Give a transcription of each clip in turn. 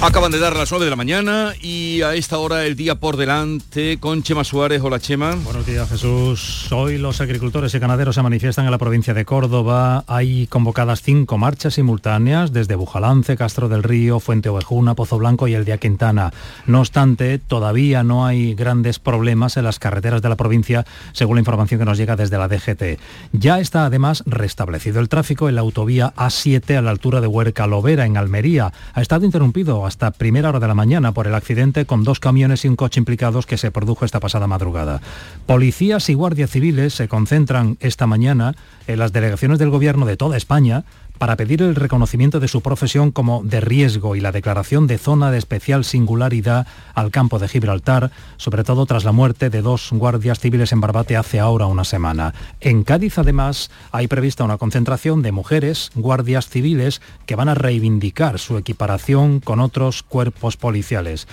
Acaban de dar las 9 de la mañana y a esta hora el día por delante con Chema Suárez. Hola Chema. Buenos días Jesús. Hoy los agricultores y ganaderos se manifiestan en la provincia de Córdoba. Hay convocadas cinco marchas simultáneas desde Bujalance, Castro del Río, Fuente Ovejuna, Pozo Blanco y el día Quintana. No obstante, todavía no hay grandes problemas en las carreteras de la provincia, según la información que nos llega desde la DGT. Ya está además restablecido el tráfico en la autovía A7 a la altura de Huerca Lovera, en Almería. Ha estado interrumpido hasta primera hora de la mañana por el accidente con dos camiones y un coche implicados que se produjo esta pasada madrugada. Policías y guardias civiles se concentran esta mañana en las delegaciones del Gobierno de toda España para pedir el reconocimiento de su profesión como de riesgo y la declaración de zona de especial singularidad al campo de Gibraltar, sobre todo tras la muerte de dos guardias civiles en Barbate hace ahora una semana. En Cádiz, además, hay prevista una concentración de mujeres guardias civiles que van a reivindicar su equiparación con otros cuerpos policiales.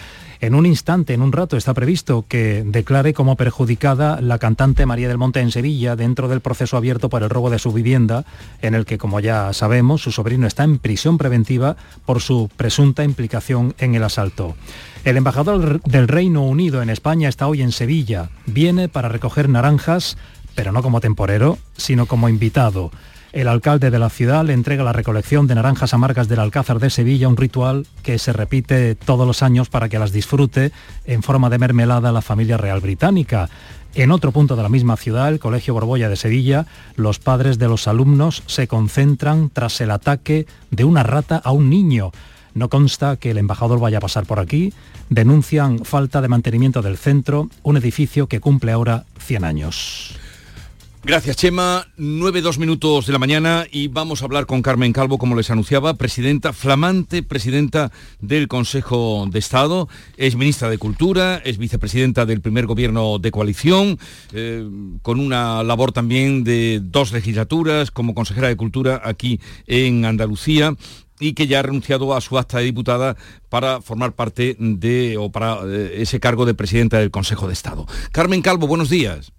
En un instante, en un rato, está previsto que declare como perjudicada la cantante María del Monte en Sevilla dentro del proceso abierto por el robo de su vivienda, en el que, como ya sabemos, su sobrino está en prisión preventiva por su presunta implicación en el asalto. El embajador del Reino Unido en España está hoy en Sevilla. Viene para recoger naranjas, pero no como temporero, sino como invitado. El alcalde de la ciudad le entrega la recolección de naranjas amargas del Alcázar de Sevilla, un ritual que se repite todos los años para que las disfrute en forma de mermelada la familia real británica. En otro punto de la misma ciudad, el Colegio Borbolla de Sevilla, los padres de los alumnos se concentran tras el ataque de una rata a un niño. No consta que el embajador vaya a pasar por aquí. Denuncian falta de mantenimiento del centro, un edificio que cumple ahora 100 años. Gracias, Chema. 9, 2 minutos de la mañana y vamos a hablar con Carmen Calvo, como les anunciaba, presidenta, flamante presidenta del Consejo de Estado, es ministra de Cultura, es vicepresidenta del primer gobierno de coalición, eh, con una labor también de dos legislaturas como consejera de Cultura aquí en Andalucía y que ya ha renunciado a su acta de diputada para formar parte de o para eh, ese cargo de presidenta del Consejo de Estado. Carmen Calvo, buenos días.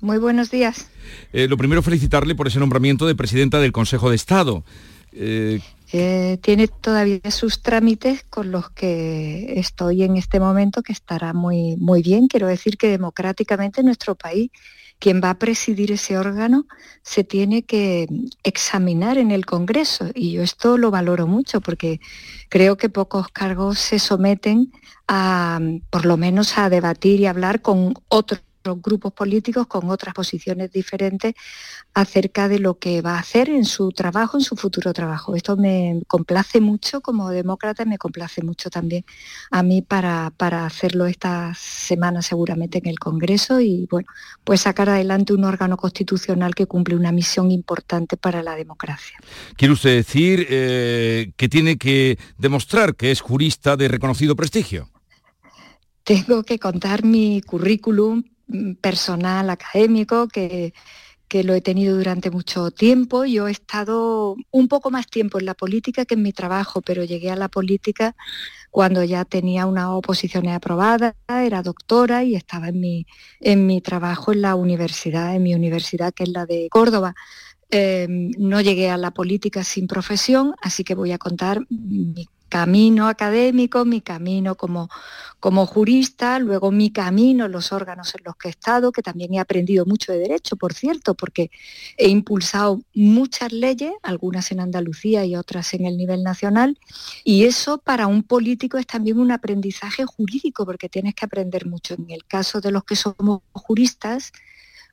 Muy buenos días. Eh, lo primero, felicitarle por ese nombramiento de presidenta del Consejo de Estado. Eh, eh, tiene todavía sus trámites con los que estoy en este momento, que estará muy, muy bien. Quiero decir que democráticamente nuestro país, quien va a presidir ese órgano, se tiene que examinar en el Congreso. Y yo esto lo valoro mucho porque creo que pocos cargos se someten a, por lo menos, a debatir y hablar con otros grupos políticos con otras posiciones diferentes acerca de lo que va a hacer en su trabajo, en su futuro trabajo. Esto me complace mucho como demócrata, me complace mucho también a mí para, para hacerlo esta semana seguramente en el Congreso y bueno, pues sacar adelante un órgano constitucional que cumple una misión importante para la democracia. ¿Quiere usted decir eh, que tiene que demostrar que es jurista de reconocido prestigio? Tengo que contar mi currículum personal académico que, que lo he tenido durante mucho tiempo. Yo he estado un poco más tiempo en la política que en mi trabajo, pero llegué a la política cuando ya tenía una oposición aprobada, era doctora y estaba en mi, en mi trabajo en la universidad, en mi universidad que es la de Córdoba. Em, no llegué a la política sin profesión, así que voy a contar mi camino académico, mi camino como, como jurista, luego mi camino en los órganos en los que he estado, que también he aprendido mucho de derecho, por cierto, porque he impulsado muchas leyes, algunas en Andalucía y otras en el nivel nacional, y eso para un político es también un aprendizaje jurídico, porque tienes que aprender mucho. En el caso de los que somos juristas,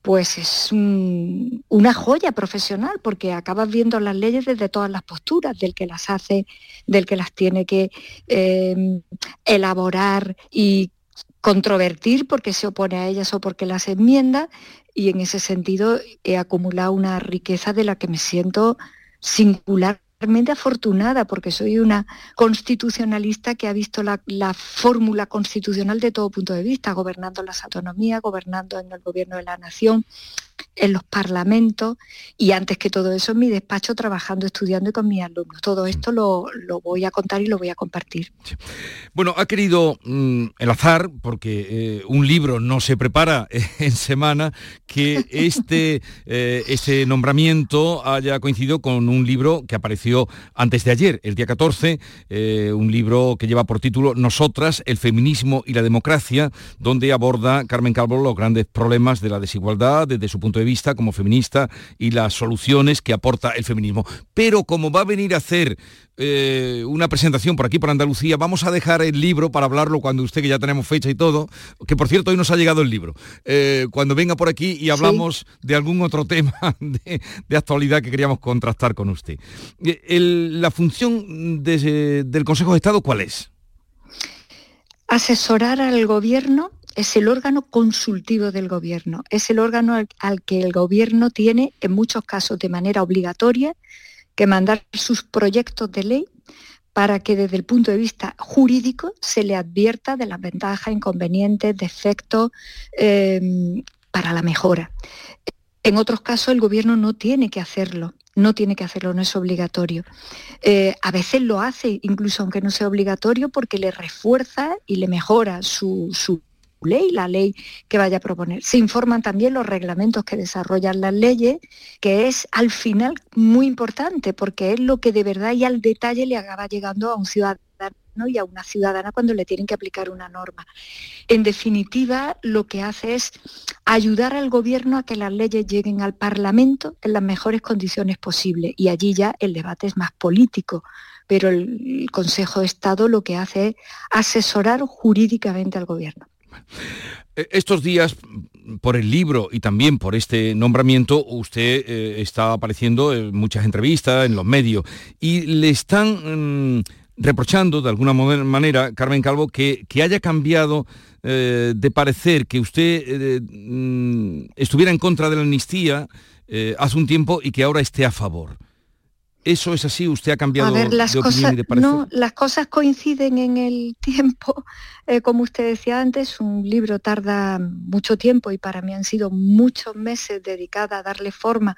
pues es una joya profesional porque acabas viendo las leyes desde todas las posturas, del que las hace, del que las tiene que em, elaborar y controvertir porque se opone a ellas o porque las enmienda. Y en ese sentido he acumulado una riqueza de la que me siento singular particularmente afortunada porque soy una constitucionalista que ha visto la, fórmula constitucional de todo punto de vista, gobernando las autonomías, gobernando en el gobierno de la nación, en los parlamentos y antes que todo eso en mi despacho trabajando, estudiando y con mis alumnos. Todo esto lo, voy a contar y lo voy a compartir. Bueno, ha querido mm, el azar, porque eh, un libro no se prepara en semana, que este, eh, este nombramiento haya coincidido con un libro que apareció antes de ayer, el día 14, eh, un libro que lleva por título Nosotras, el feminismo y la democracia, donde aborda Carmen Calvo los grandes problemas de la desigualdad desde su punto de vista como feminista y las soluciones que aporta el feminismo. Pero como va a venir a hacer eh, una presentación por aquí, por Andalucía, vamos a dejar el libro para hablarlo cuando usted, que ya tenemos fecha y todo, que por cierto hoy nos ha llegado el libro, eh, cuando venga por aquí y hablamos de algún otro tema de, actualidad que queríamos contrastar con usted. Eh, la función del Consejo de Estado, ¿cuál es? Asesorar al gobierno es el órgano consultivo del gobierno, es el órgano al, que el gobierno tiene, en muchos casos de manera obligatoria, que mandar sus proyectos de ley para que desde el punto de vista jurídico se le advierta de las ventajas, inconvenientes, defectos em, para la mejora. En otros casos el gobierno no tiene que hacerlo, no tiene que hacerlo, no es obligatorio. Eh, a veces lo hace, incluso aunque no sea obligatorio, porque le refuerza y le mejora su, su ley, la ley que vaya a proponer. Se informan también los reglamentos que desarrollan las leyes, que es al final muy importante porque es lo que de verdad y al detalle le acaba llegando a un ciudadano y a una ciudadana cuando le tienen que aplicar una norma. En definitiva, lo que hace es ayudar al gobierno a que las leyes lleguen al Parlamento en las mejores condiciones posibles y allí ya el debate es más político, pero el Consejo de Estado lo que hace es asesorar jurídicamente al gobierno. Eh, estos días, por el libro y también por este nombramiento, usted eh, está apareciendo en muchas entrevistas, en los medios, y le están mm, reprochando de alguna manera, Carmen Calvo, que, que haya cambiado eh, de parecer, que usted mm, estuviera en contra de la amnistía hace un tiempo y que ahora esté a favor. ¿Eso es así? ¿Usted ha cambiado las de opinión y de parecer? No, las cosas coinciden en el tiempo. Eh, como usted decía antes, un libro tarda mucho tiempo y para mí han sido muchos meses dedicada a darle forma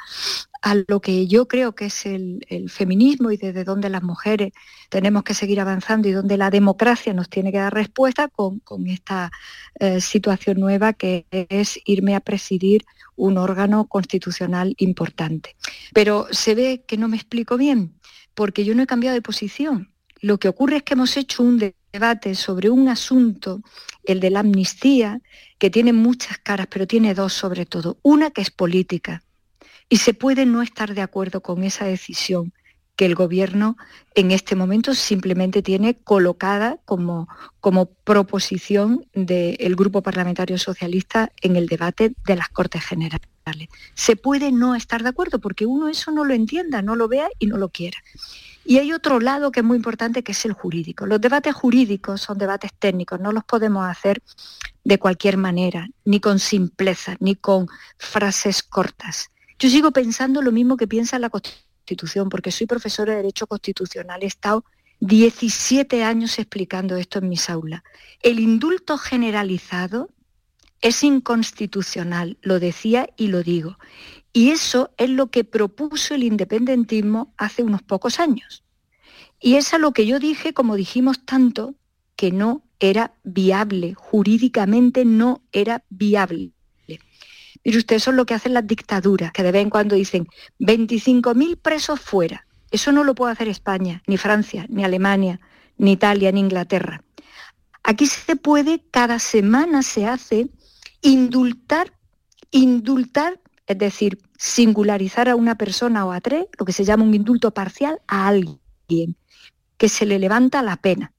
a lo que yo creo que es el, feminismo y desde donde las mujeres tenemos que seguir avanzando y donde la democracia nos tiene que dar respuesta con, esta eh, situación nueva que es irme a presidir un órgano constitucional importante. Pero se ve que no me explico bien, porque yo no he cambiado de posición. Lo que ocurre es que hemos hecho un debate sobre un asunto, el de la amnistía, que tiene muchas caras, pero tiene dos sobre todo. Una que es política, y se puede no estar de acuerdo con esa decisión que el gobierno en este momento simplemente tiene colocada como, como proposición del Grupo Parlamentario Socialista en el debate de las Cortes Generales. Se puede no estar de acuerdo porque uno eso no lo entienda, no lo vea y no lo quiera. Y hay otro lado que es muy importante que es el jurídico. Los debates jurídicos son debates técnicos, no los podemos hacer de cualquier manera, ni con simpleza, ni con frases cortas. Yo sigo pensando lo mismo que piensa la Constitución, porque soy profesora de Derecho Constitucional, he estado 17 años explicando esto en mis aulas. El indulto generalizado es inconstitucional, lo decía y lo digo. Y eso es lo que propuso el independentismo hace unos pocos años. Y es a lo que yo dije, como dijimos tanto, que no era viable, jurídicamente no era viable. Mire usted, eso es lo que hacen las dictaduras, que de vez en cuando dicen 25.000 presos fuera. Eso no lo puede hacer España, ni Francia, ni Alemania, ni Italia, ni Inglaterra. Aquí se puede, cada semana se hace, indultar, indultar, es decir, singularizar a una persona o a tres, lo que se llama un indulto parcial, a alguien, que se le levanta la pena.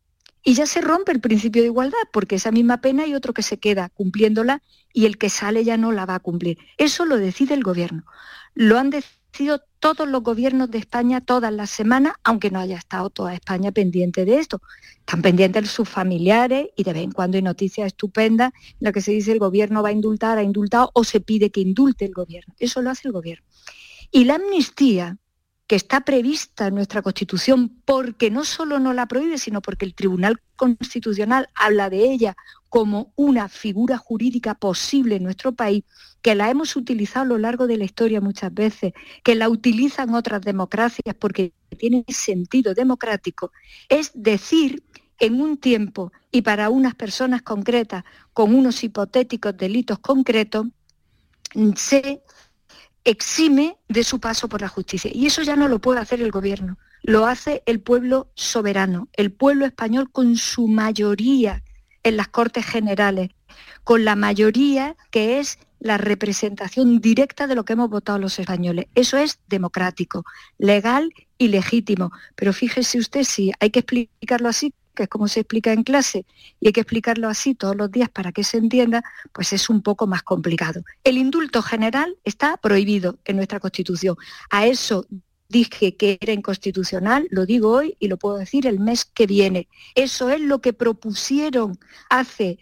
Y ya se rompe el principio de igualdad, porque esa misma pena hay otro que se queda cumpliéndola y el que sale ya no la va a cumplir. Eso lo decide el gobierno. Lo han decidido todos los gobiernos de España todas las semanas, aunque no haya estado toda España pendiente de esto. Están pendientes sus familiares y de vez en cuando hay noticias estupendas en las que se dice el gobierno va a indultar, ha indultado o se pide que indulte el gobierno. Eso lo hace el gobierno. Y la amnistía que está prevista en nuestra Constitución porque no solo no la prohíbe, sino porque el Tribunal Constitucional habla de ella como una figura jurídica posible en nuestro país, que la hemos utilizado a lo largo de la historia muchas veces, que la utilizan otras democracias porque tiene sentido democrático, es decir en un tiempo y para unas personas concretas, con unos hipotéticos delitos concretos, se exime de su paso por la justicia. Y eso ya no lo puede hacer el gobierno, lo hace el pueblo soberano, el pueblo español con su mayoría en las Cortes Generales, con la mayoría que es la representación directa de lo que hemos votado los españoles. Eso es democrático, legal y legítimo. Pero fíjese usted si hay que explicarlo así, que es como se explica en clase, y hay que explicarlo así todos los días para que se entienda, pues es un poco más complicado. El indulto general está prohibido en nuestra Constitución. A eso dije que era inconstitucional, lo digo hoy y lo puedo decir el mes que viene. Eso es lo que propusieron hace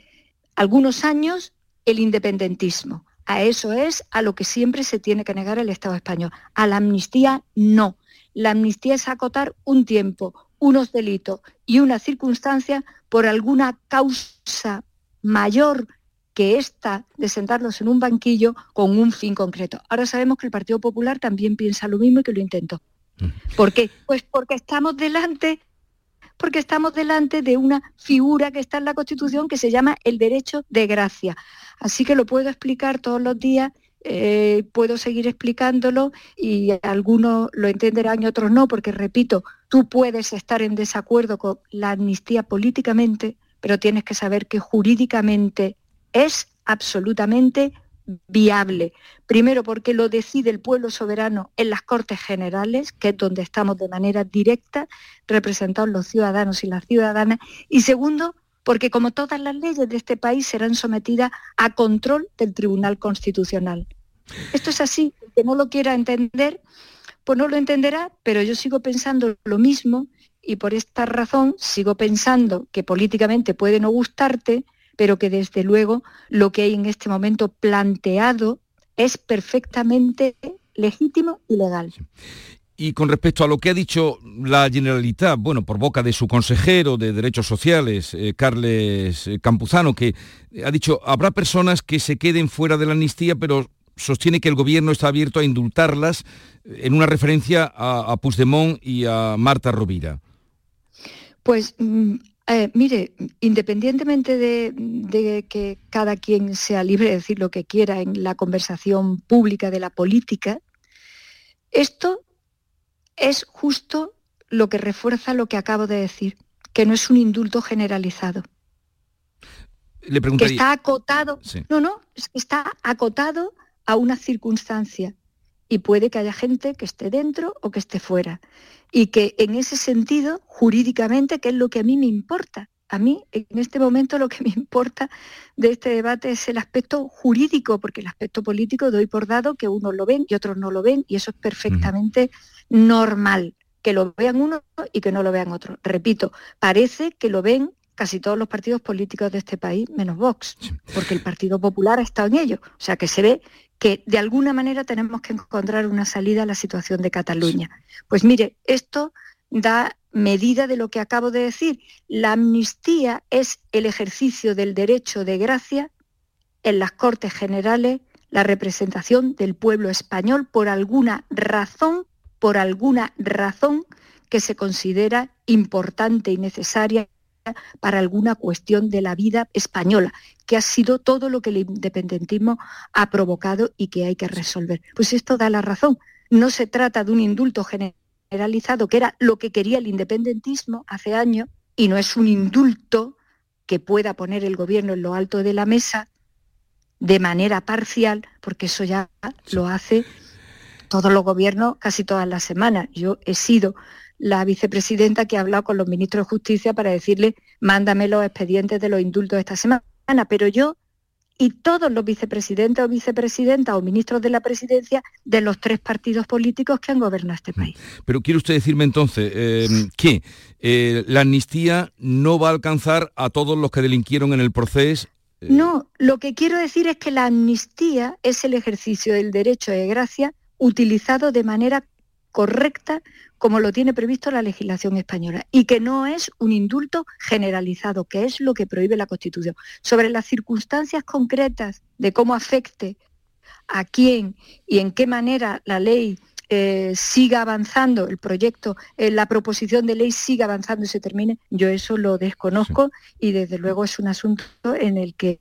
algunos años el independentismo. A eso es a lo que siempre se tiene que negar el Estado español. A la amnistía no. La amnistía es acotar un tiempo, unos delitos y una circunstancia por alguna causa mayor que esta de sentarlos en un banquillo con un fin concreto. Ahora sabemos que el Partido Popular también piensa lo mismo y que lo intentó. ¿Por qué? Pues porque estamos delante porque estamos delante de una figura que está en la Constitución que se llama el derecho de gracia. Así que lo puedo explicar todos los días eh, puedo seguir explicándolo y algunos lo entenderán y otros no, porque repito, tú puedes estar en desacuerdo con la amnistía políticamente, pero tienes que saber que jurídicamente es absolutamente viable. Primero porque lo decide el pueblo soberano en las Cortes Generales, que es donde estamos de manera directa representados los ciudadanos y las ciudadanas. Y segundo, porque como todas las leyes de este país serán sometidas a control del Tribunal Constitucional. Esto es así, el que no lo quiera entender, pues no lo entenderá, pero yo sigo pensando lo mismo y por esta razón sigo pensando que políticamente puede no gustarte, pero que desde luego lo que hay en este momento planteado es perfectamente legítimo y legal. Y con respecto a lo que ha dicho la Generalitat, bueno, por boca de su consejero de Derechos Sociales, eh, Carles eh, Campuzano, que ha dicho, habrá personas que se queden fuera de la amnistía, pero sostiene que el gobierno está abierto a indultarlas en una referencia a, Puigdemont y a Marta Rovira. Pues mm, eh, mire, independientemente de, que cada quien sea libre de decir lo que quiera en la conversación pública de la política, esto es justo lo que refuerza lo que acabo de decir, que no es un indulto generalizado. Le preguntaría... Que está acotado. No, no, es que está acotado a una circunstancia y puede que haya gente que esté dentro o que esté fuera. Y que en ese sentido, jurídicamente, que es lo que a mí me importa, a mí en este momento lo que me importa de este debate es el aspecto jurídico, porque el aspecto político doy por dado que unos lo ven y otros no lo ven, y eso es perfectamente normal, que lo vean unos y que no lo vean otros. Repito, parece que lo ven casi todos los partidos políticos de este país, menos Vox, porque el Partido Popular ha estado en ello. O sea que se ve que de alguna manera tenemos que encontrar una salida a la situación de Cataluña. Pues mire, esto da medida de lo que acabo de decir. La amnistía es el ejercicio del derecho de gracia en las Cortes Generales, la representación del pueblo español por alguna razón, por alguna razón que se considera importante y necesaria para alguna cuestión de la vida española, que ha sido todo lo que el independentismo ha provocado y que hay que resolver. Pues esto da la razón. No se trata de un indulto generalizado, que era lo que quería el independentismo hace años, y no es un indulto que pueda poner el gobierno en lo alto de la mesa de manera parcial, porque eso ya lo hace todos los gobiernos casi todas las semanas. Yo he sido la vicepresidenta que ha hablado con los ministros de Justicia para decirle, mándame los expedientes de los indultos esta semana. Pero yo y todos los vicepresidentes o vicepresidentas o ministros de la presidencia de los tres partidos políticos que han gobernado este mm. país. Pero quiere usted decirme entonces eh, que eh, la amnistía no va a alcanzar a todos los que delinquieron en el proceso. Eh. No, lo que quiero decir es que la amnistía es el ejercicio del derecho de gracia utilizado de manera correcta como lo tiene previsto la legislación española y que no es un indulto generalizado, que es lo que prohíbe la Constitución. Sobre las circunstancias concretas de cómo afecte a quién y en qué manera la ley eh, siga avanzando, el proyecto, eh, la proposición de ley siga avanzando y se termine, yo eso lo desconozco y desde luego es un asunto en el que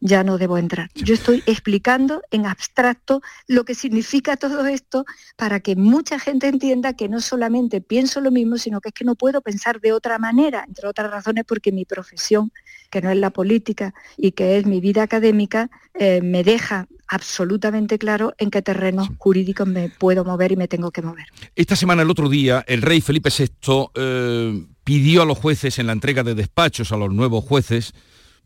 ya no debo entrar. Yo estoy explicando en abstracto lo que significa todo esto para que mucha gente entienda que no solamente pienso lo mismo, sino que es que no puedo pensar de otra manera, entre otras razones porque mi profesión, que no es la política y que es mi vida académica, eh, me deja absolutamente claro en qué terrenos jurídicos me puedo mover y me tengo que mover. Esta semana, el otro día, el rey Felipe VI eh, pidió a los jueces en la entrega de despachos a los nuevos jueces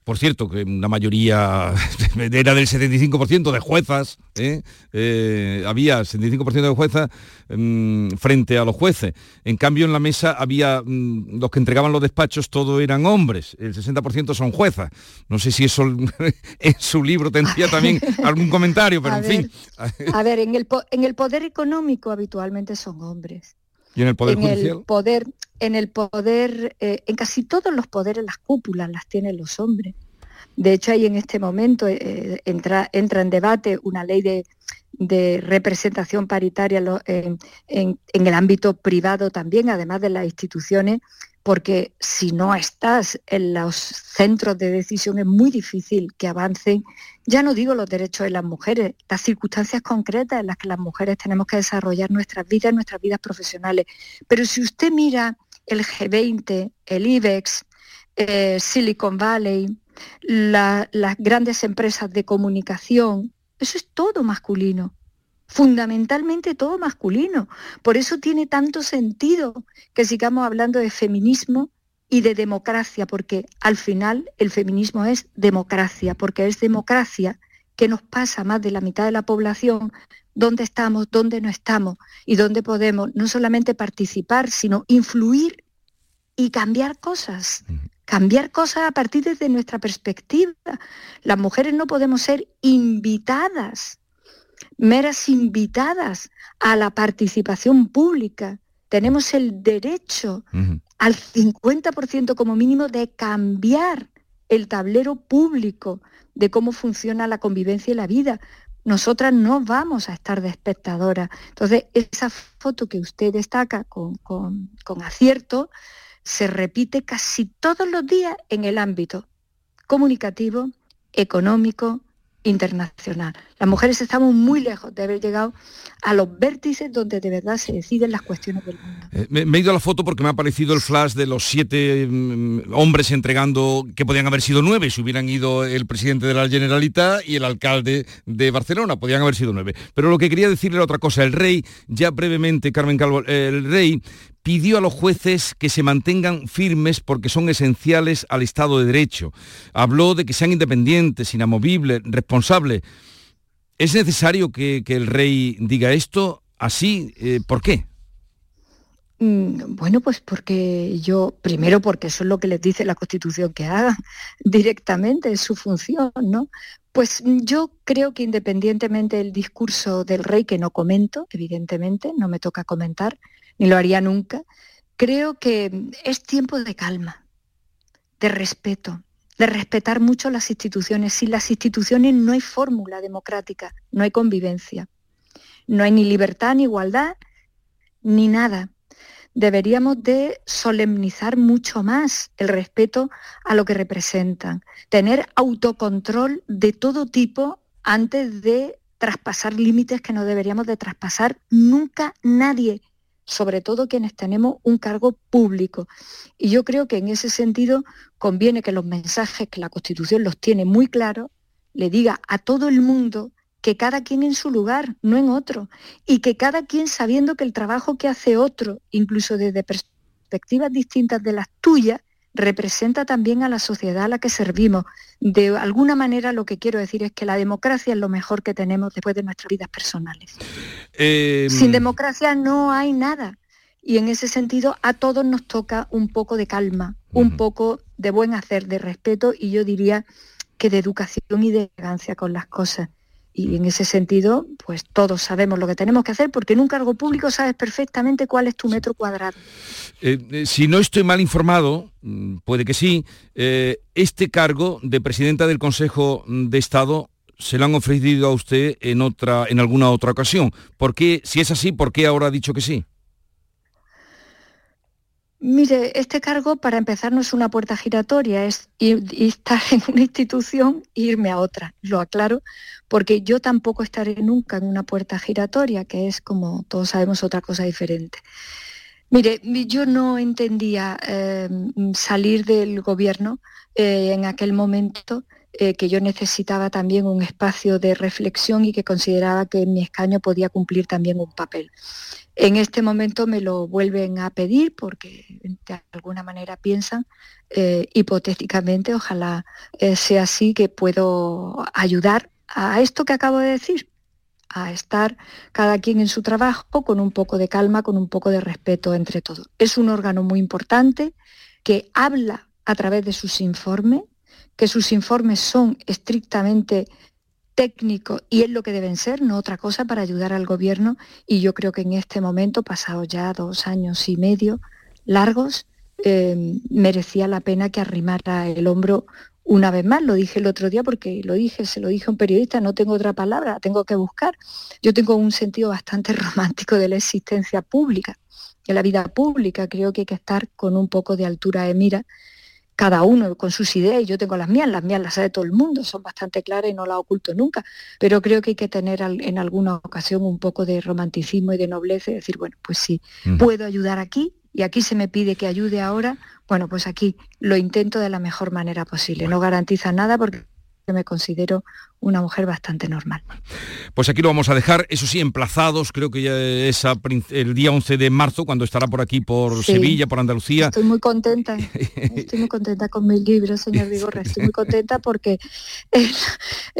por cierto, que una mayoría era del 75% de juezas, ¿eh? Eh, había 75% de juezas mm, frente a los jueces. En cambio, en la mesa había mm, los que entregaban los despachos, todos eran hombres, el 60% son juezas. No sé si eso en su libro tendría también algún comentario, pero en fin. A ver, en el, en el poder económico habitualmente son hombres. ¿Y en el poder en El poder, en el poder, eh, en casi todos los poderes las cúpulas las tienen los hombres. De hecho, ahí en este momento eh, entra, entra en debate una ley de, representación paritaria en, en, el ámbito privado también, además de las instituciones, porque si no estás en los centros de decisión es muy difícil que avancen, ya no digo los derechos de las mujeres, las circunstancias concretas en las que las mujeres tenemos que desarrollar nuestras vidas, nuestras vidas profesionales. Pero si usted mira el G20, el IBEX, eh, Silicon Valley, las grandes empresas de comunicación, eso es todo masculino fundamentalmente todo masculino. Por eso tiene tanto sentido que sigamos hablando de feminismo y de democracia, porque al final el feminismo es democracia, porque es democracia que nos pasa más de la mitad de la población dónde estamos, dónde no estamos y dónde podemos no solamente participar, sino influir y cambiar cosas. Cambiar cosas a partir de nuestra perspectiva. Las mujeres no podemos ser invitadas meras invitadas a la participación pública. Tenemos el derecho al 50% como mínimo de cambiar el tablero público de cómo funciona la convivencia y la vida. Nosotras no vamos a estar de espectadoras. Entonces, esa foto que usted destaca con, con acierto se repite casi todos los días en el ámbito comunicativo, económico, internacional. Las mujeres estamos muy lejos de haber llegado a los vértices donde de verdad se deciden las cuestiones del mundo. Eh, me, he ido a la foto porque me ha aparecido el flash de los siete mm, hombres entregando, que podían haber sido nueve si hubieran ido el presidente de la Generalitat y el alcalde de Barcelona, podían haber sido nueve. Pero lo que quería decirle era otra cosa, el rey, ya brevemente, Carmen Calvo, el rey pidió a los jueces que se mantengan firmes porque son esenciales al Estado de Derecho. Habló de que sean independientes, inamovibles, responsables. ¿Es necesario que, el rey diga esto así? Eh, ¿Por qué? Mm, bueno, pues porque yo, primero porque eso es lo que les dice la Constitución que hagan directamente, es su función, ¿no? Pues yo creo que independientemente del discurso del rey, que no comento, evidentemente, no me toca comentar, ni lo haría nunca, creo que es tiempo de calma, de respeto, de respetar mucho las instituciones. Sin las instituciones no hay fórmula democrática, no hay convivencia, no hay ni libertad, ni igualdad, ni nada. Deberíamos de solemnizar mucho más el respeto a lo que representan, tener autocontrol de todo tipo antes de traspasar límites que no deberíamos de traspasar nunca nadie, sobre todo quienes tenemos un cargo público. Y yo creo que en ese sentido conviene que los mensajes que la Constitución los tiene muy claros, le diga a todo el mundo que cada quien en su lugar, no en otro, y que cada quien sabiendo que el trabajo que hace otro, incluso desde perspectivas distintas de las tuyas, representa también a la sociedad a la que servimos. De alguna manera lo que quiero decir es que la democracia es lo mejor que tenemos después de nuestras vidas personales. Em, Sin democracia no hay nada. Y en ese sentido a todos nos toca un poco de calma, un poco de buen hacer, de respeto y yo diría que de educación y de elegancia con las cosas. Y en ese sentido, pues todos sabemos lo que tenemos que hacer porque en un cargo público sabes perfectamente cuál es tu metro cuadrado. Eh, eh, si no estoy mal informado, mm, puede que sí, eh, este cargo de presidenta del Consejo de Estado se lo han ofrecido a usted en otra, en alguna otra ocasión. ¿Por qué, si es así, por qué ahora ha dicho que sí? Mire, este cargo para empezar no es una puerta giratoria, es ir, estar en una institución e irme a otra. Lo aclaro, porque yo tampoco estaré nunca en una puerta giratoria, que es, como todos sabemos, otra cosa diferente. Mire, yo no entendía em, salir del gobierno eh, en aquel momento eh, que yo necesitaba también un espacio de reflexión y que consideraba que mi escaño podía cumplir también un papel. En este momento me lo vuelven a pedir porque de alguna manera piensan, eh, hipotéticamente, ojalá eh, sea así, que puedo ayudar a esto que acabo de decir, a estar cada quien en su trabajo con un poco de calma, con un poco de respeto entre todos. Es un órgano muy importante que habla a través de sus informes, que sus informes son estrictamente técnico y es lo que deben ser, no otra cosa para ayudar al gobierno y yo creo que en este momento, pasado ya dos años y medio largos, eh, merecía la pena que arrimara el hombro una vez más. Lo dije el otro día porque lo dije, se lo dije a un periodista, no tengo otra palabra, tengo que buscar. Yo tengo un sentido bastante romántico de la existencia pública, de la vida pública. Creo que hay que estar con un poco de altura de mira cada uno con sus ideas, y yo tengo las mías, las mías las sabe todo el mundo, son bastante claras y no las oculto nunca, pero creo que hay que tener en alguna ocasión un poco de romanticismo y de nobleza y decir, bueno, pues sí, puedo ayudar aquí y aquí se me pide que ayude ahora, bueno, pues aquí lo intento de la mejor manera posible. No garantiza nada porque me considero una mujer bastante normal. Pues aquí lo vamos a dejar, eso sí, emplazados, creo que ya es el día 11 de marzo, cuando estará por aquí, por Sevilla, por Andalucía. Estoy muy contenta, estoy muy contenta con mi libro, señor Vigorra, estoy muy contenta porque es,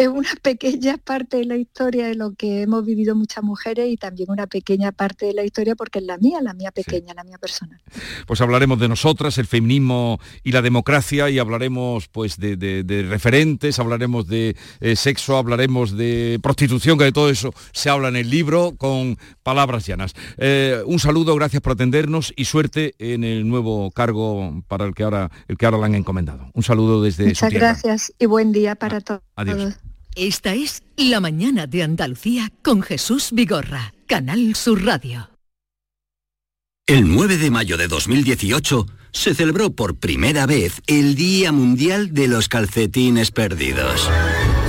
una pequeña parte de la historia de lo que hemos vivido muchas mujeres y también una pequeña parte de la historia porque es la mía, la mía pequeña, la mía personal. Pues hablaremos de nosotras, el feminismo y la democracia y hablaremos pues de, referentes, hablaremos de eh, sexo, hablaremos de prostitución, que de todo eso se habla en el libro con palabras llanas. Eh, un saludo, gracias por atendernos y suerte en el nuevo cargo para el que ahora, el que ahora le han encomendado. Un saludo desde Muchas gracias y buen día para ah, todos. Adiós. Esta es La Mañana de Andalucía con Jesús Vigorra, Canal Sur Radio. El 9 de mayo de 2018 se celebró por primera vez el Día Mundial de los Calcetines Perdidos.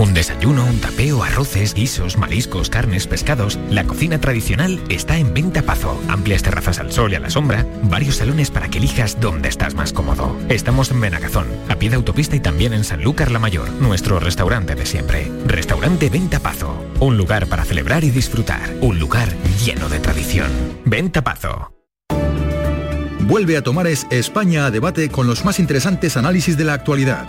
Un desayuno, un tapeo, arroces, guisos, mariscos, carnes, pescados. La cocina tradicional está en Venta Pazo. Amplias terrazas al sol y a la sombra. Varios salones para que elijas dónde estás más cómodo. Estamos en Benagazón, a pie de autopista y también en Sanlúcar la Mayor, nuestro restaurante de siempre. Restaurante Venta Pazo. Un lugar para celebrar y disfrutar. Un lugar lleno de tradición. Venta Pazo. Vuelve a Tomares España a debate con los más interesantes análisis de la actualidad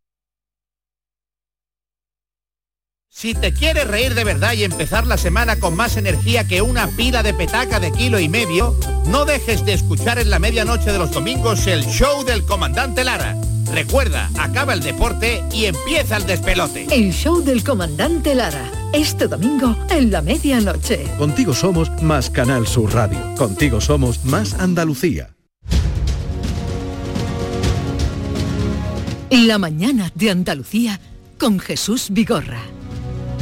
Si te quieres reír de verdad y empezar la semana con más energía que una pila de petaca de kilo y medio, no dejes de escuchar en la medianoche de los domingos el show del comandante Lara. Recuerda, acaba el deporte y empieza el despelote. El show del comandante Lara. Este domingo en la medianoche. Contigo somos más Canal Sur Radio. Contigo somos más Andalucía. La mañana de Andalucía con Jesús Vigorra.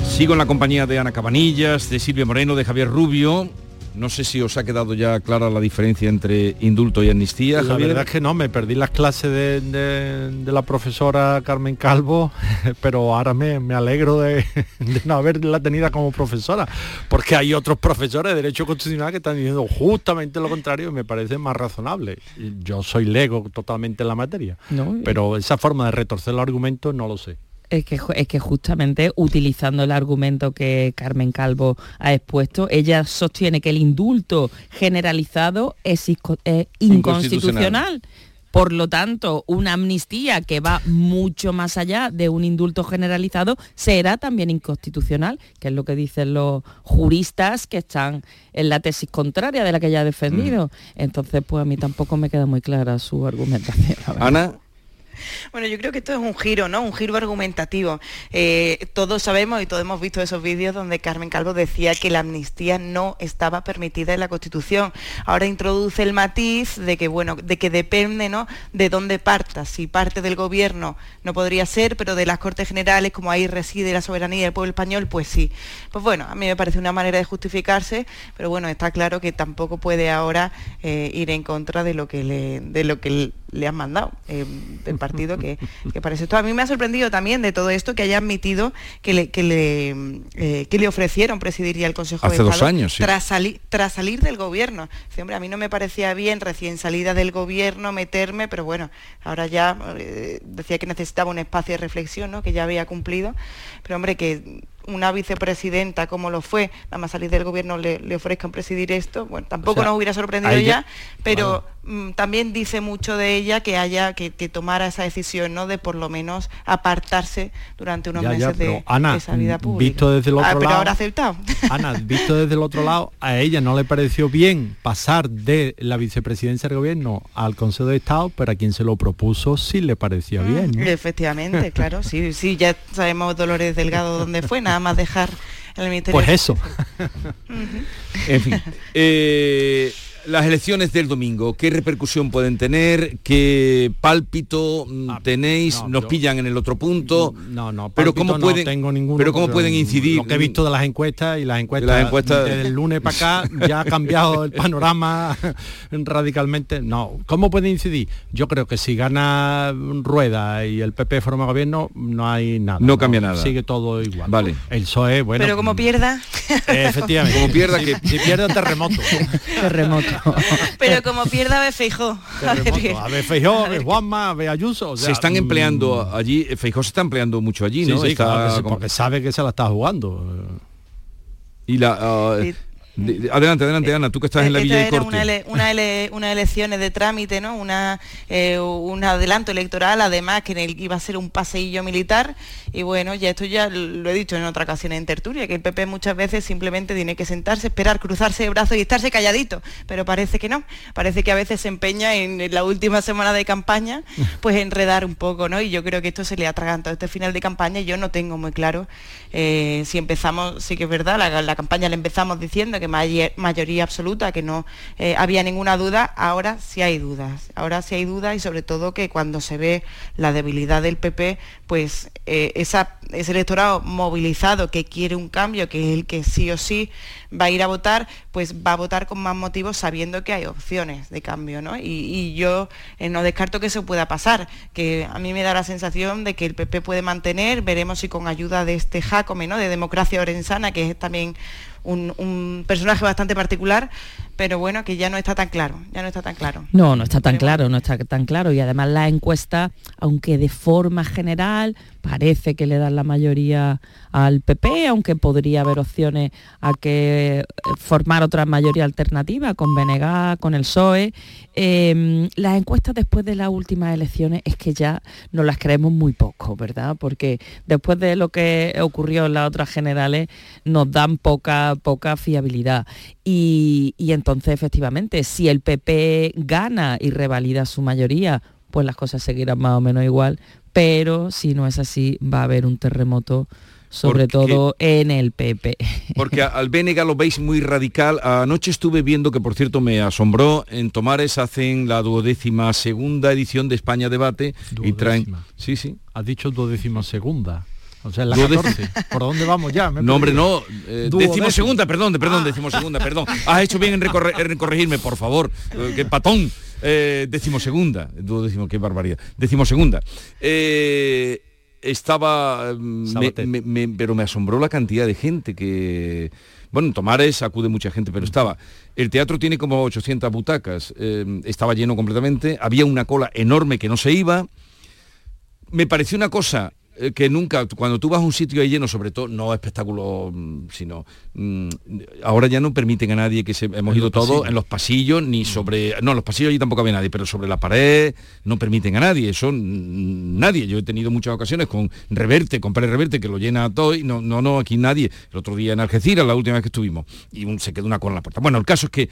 Sigo en la compañía de Ana Cabanillas, de Silvia Moreno, de Javier Rubio. No sé si os ha quedado ya clara la diferencia entre indulto y amnistía, La verdad es que no, me perdí las clases de, de- de la profesora Carmen Calvo, pero ahora me, me alegro de, de no haberla tenida como profesora, porque hay otros profesores de Derecho Constitucional que están diciendo justamente lo contrario y me parece más razonable. Yo soy lego totalmente en la materia, No, pero esa forma de retorcer los argumentos no lo sé. Es que, es que justamente utilizando el argumento que Carmen Calvo ha expuesto, ella sostiene que el indulto generalizado es, es inconstitucional. Por lo tanto, una amnistía que va mucho más allá de un indulto generalizado será también inconstitucional, que es lo que dicen los juristas que están en la tesis contraria de la que ella ha defendido. Entonces, pues a mí tampoco me queda muy clara su argumentación. Ana. Bueno, yo creo que esto es un giro, ¿no? Un giro argumentativo. Eh, todos sabemos y todos hemos visto esos vídeos donde Carmen Calvo decía que la amnistía no estaba permitida en la Constitución. Ahora introduce el matiz de que, bueno, de que depende, ¿no? De dónde parta. Si parte del gobierno no podría ser, pero de las Cortes Generales, como ahí reside la soberanía del pueblo español, pues sí. Pues bueno, a mí me parece una manera de justificarse, pero bueno, está claro que tampoco puede ahora eh, ir en contra de lo que le, han mandado eh, partido que, que parece esto. A mí me ha sorprendido también de todo esto que haya admitido que le, que le, eh, que le ofrecieron presidir ya el Consejo Hace de dos Estado años, sí. tras, sali- tras salir del gobierno. Hombre, a mí no me parecía bien recién salida del gobierno meterme, pero bueno, ahora ya eh, decía que necesitaba un espacio de reflexión, ¿no? que ya había cumplido. Pero hombre, que una vicepresidenta como lo fue, nada más salir del gobierno le, le ofrezcan presidir esto, bueno, tampoco O sea, nos hubiera sorprendido ya, pero mm, también dice mucho de ella que haya que, que tomara esa decisión, ¿no? De por lo menos apartarse durante unos Ya, meses de Ana, esa vida mm, pública. visto desde el Ah, otro pero ahora aceptado. Ana, visto desde el otro lado, a ella no le pareció bien pasar de la vicepresidencia del gobierno al Consejo de Estado, pero a quien se lo propuso sí le parecía bien. ¿no? Efectivamente, claro, sí, sí, ya sabemos Dolores Delgado dónde fue, nada más dejar el ministerio. Pues eso. En fin. eh, las elecciones del domingo, ¿qué repercusión pueden tener? ¿Qué pálpito mm, tenéis? Ah, no, ¿Nos yo- pillan en el otro punto? No, no, pero cómo no pueden, tengo ninguno pero cómo pueden incidir Lo que he visto de las encuestas y las encuestas, las encuestas- desde el lunes para acá ya ha cambiado el panorama radicalmente. No, ¿cómo puede incidir? Yo creo que si gana Rueda y el PP forma gobierno, no hay nada. No cambia nada. Sigue todo igual. Vale. El PSOE, bueno. pero como pierda, eh, efectivamente. Como pierda si, que- si pierde terremoto. Terremoto. pero como pierda fijo. terremoto. A ver Feijó, a ver Juanma, a Ayuso. o se están mm, empleando allí, Feijó se está empleando mucho allí, Sí, ¿no? sí, Está claro que sí, como- porque sabe que se la está jugando. Y la, ah, adelante, adelante, Ana, tú que estás en la Esta Villa de Corte. una, ele- una ele- unas elecciones de trámite, ¿no? Una, eh, un adelanto electoral, además que en el iba a ser un paseillo militar. Y bueno, ya esto ya lo he dicho en otra ocasión en tertulia, que el PP muchas veces simplemente tiene que sentarse, esperar, cruzarse de brazos y estarse calladito. Pero parece que no. Parece que a veces se empeña en, en la última semana de campaña, pues enredar un poco, ¿no? Y yo creo que esto se le atraganta este final de campaña. y Yo no tengo muy claro eh, si empezamos, sí que es verdad, la, la campaña la empezamos diciendo que mayoría absoluta, que no eh, había ninguna duda, ahora sí hay dudas. Ahora sí hay dudas y sobre todo que cuando se ve la debilidad del PP, pues eh, ese electorado movilizado que quiere un cambio, que es el que sí o sí va a ir a votar, pues va a votar con más motivos sabiendo que hay opciones de cambio, ¿no? Y, yo eh, no descarto que eso pueda pasar, que a mí me da la sensación de que el PP puede mantener, veremos si con ayuda de este Jacome, ¿no? De Democracia Orensana, que es también un, personaje bastante particular, pero bueno, que ya no está tan claro, ya no está tan claro. No, no está tan claro, no está tan claro. Y además la encuesta, aunque de forma general parece que le dan la mayoría al PP, aunque podría haber opciones a que eh, formar otra mayoría alternativa con Benegá, con el PSOE. Em, las encuestas después de las últimas elecciones es que ya no las creemos muy poco, ¿verdad? Porque después de lo que ocurrió en las otras generales nos dan poca, poca fiabilidad. Y, y entonces, efectivamente, si el PP gana y revalida su mayoría, pues las cosas seguirán más o menos igual, pero si no es así va a haber un terremoto sobre todo en el PP. Porque al Bénega lo veis muy radical. Anoche estuve viendo que, por cierto, me asombró, en Tomares hacen la duodécima segunda edición de España Debate y traen... Sí, sí. Has dicho duodécima segunda. O sea, la 14. ¿Por dónde vamos ya? no, hombre, no. Eh, segunda, perdón, perdón, ah. segunda, perdón. Has hecho bien en, corregirme, por favor. Eh, qué patón. Eh, decimosegunda, duodécimo, qué barbaridad. Decimosegunda. Eh, estaba... Mm, pero me asombró la cantidad de gente que... Bueno, en Tomares acude mucha gente, pero estaba... El teatro tiene como 800 butacas, eh, estaba lleno completamente, había una cola enorme que no se iba. Me pareció una cosa que nunca, cuando tú vas a un sitio ahí lleno, sobre todo, no espectáculo, mm, sino mm, ahora ya no permiten a nadie que se hemos ido todos en los pasillos, ni mm. sobre, no, en los pasillos allí tampoco había nadie, pero sobre la pared no permiten a nadie, eso nadie. Yo he tenido muchas ocasiones con Reverte, con Pérez Reverte, que lo llena todo y no, no, no, aquí nadie. El otro día en Algeciras, la última vez que estuvimos, y se quedó una con la puerta. Bueno, el caso es que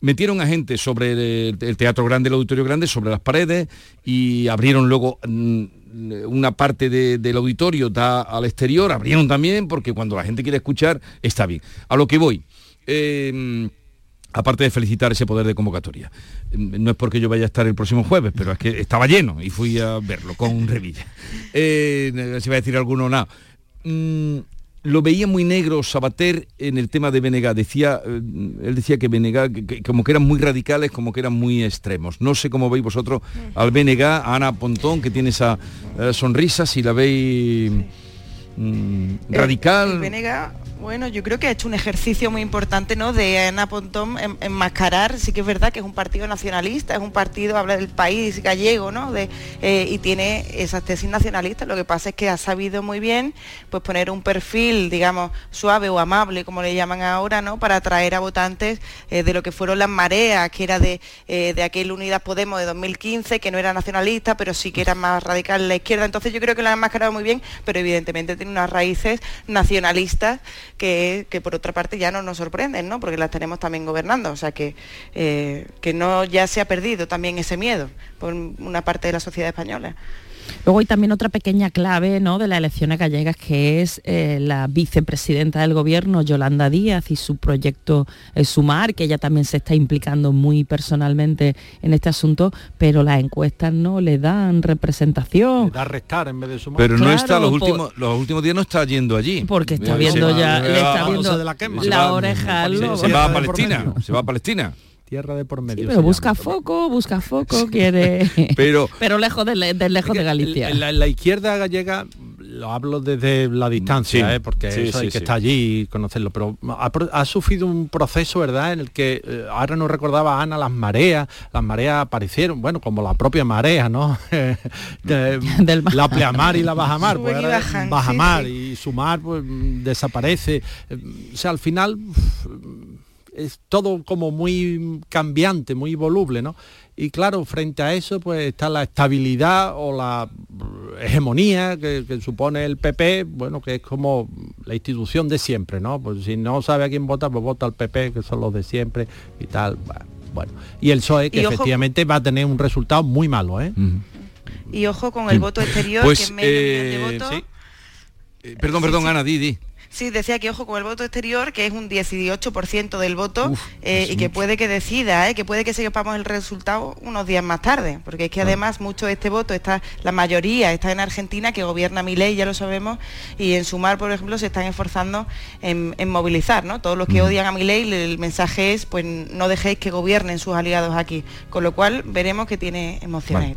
metieron a gente sobre el, teatro grande, el auditorio grande, sobre las paredes y abrieron luego una parte del auditorio da al exterior, abrieron también, porque cuando la gente quiere escuchar, está bien. A lo que voy. Eh, aparte de felicitar ese poder de convocatoria. No es porque yo vaya a estar el próximo jueves, pero es que estaba lleno y fui a verlo con Revilla. Eh, si va a decir alguno, nada. Mm, lo veía muy negro Sabater en el tema de Benega. Decía, eh, él decía que Benega, como que eran muy radicales, como que eran muy extremos. No sé cómo veis vosotros al Benega, a Ana Pontón, que tiene esa eh, sonrisa, si la veis mm, radical. Bueno, yo creo que ha hecho un ejercicio muy importante ¿no? de Ana Pontón enmascarar, sí que es verdad que es un partido nacionalista, es un partido, habla del país gallego, ¿no? De, eh, y tiene esas tesis nacionalistas. Lo que pasa es que ha sabido muy bien pues poner un perfil, digamos, suave o amable, como le llaman ahora, ¿no? Para atraer a votantes eh, de lo que fueron las mareas, que era de, eh, de aquel Unidas Podemos de 2015, que no era nacionalista, pero sí que era más radical en la izquierda. Entonces yo creo que lo han enmascarado muy bien, pero evidentemente tiene unas raíces nacionalistas que, por otra parte ya no nos sorprenden, ¿no? porque las tenemos también gobernando, o sea que, eh, que no ya se ha perdido también ese miedo por una parte de la sociedad española. Luego hay también otra pequeña clave ¿no? de las elecciones gallegas que es eh, la vicepresidenta del gobierno, Yolanda Díaz, y su proyecto eh, Sumar, que ella también se está implicando muy personalmente en este asunto, pero las encuestas no le dan representación. Le da restar en vez de sumar. Pero no está, los últimos, los últimos días no está yendo allí. Porque está viendo ya, le está viendo la, oreja. se va a Palestina, se va a Palestina tierra de por medio. pero busca foco, busca foco, quiere. pero, pero lejos de, lejos de Galicia. La, izquierda gallega, lo hablo desde la distancia, ¿eh? porque eso hay que estar allí y conocerlo, pero ha, sufrido un proceso, ¿verdad?, en el que eh, ahora no recordaba Ana las mareas, las mareas aparecieron, bueno, como la propia marea, ¿no? la pleamar y la bajamar, pues bajamar y sumar pues desaparece. O sea, al final es todo como muy cambiante, muy voluble, ¿no? Y claro, frente a eso pues está la estabilidad o la hegemonía que, supone el PP, bueno, que es como la institución de siempre, ¿no? Pues si no sabe a quién vota, pues vota al PP, que son los de siempre y tal. Bueno, y el PSOE, que efectivamente va a tener un resultado muy malo, ¿eh? Y ojo con el voto exterior, pues, que medio de eh, eh, perdón, perdón, Ana, di, di. Sí, decía que ojo con el voto exterior, que es un 18% del voto eh, y que puede que decida, eh, que puede que sepamos el resultado unos días más tarde, porque es que ah. además mucho de este voto está, la mayoría está en Argentina, que gobierna mi ley, ya lo sabemos, y en Sumar, por ejemplo, se están esforzando en, movilizar, ¿no? Todos los que odian a mi ley, el mensaje es, pues no dejéis que gobiernen sus aliados aquí, con lo cual veremos que tiene emociones.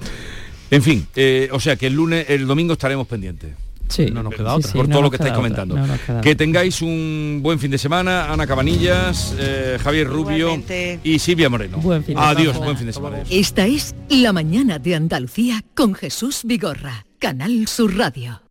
En fin, eh, o sea que el lunes, el domingo estaremos pendientes. Sí, no nos queda otra. por todo lo que estáis comentando. que tengáis un buen fin de semana. Ana Cabanillas, eh, Javier Rubio y Silvia Moreno. Adiós, buen fin de semana. Esta es La Mañana de Andalucía con Jesús Vigorra, Canal Sur Radio.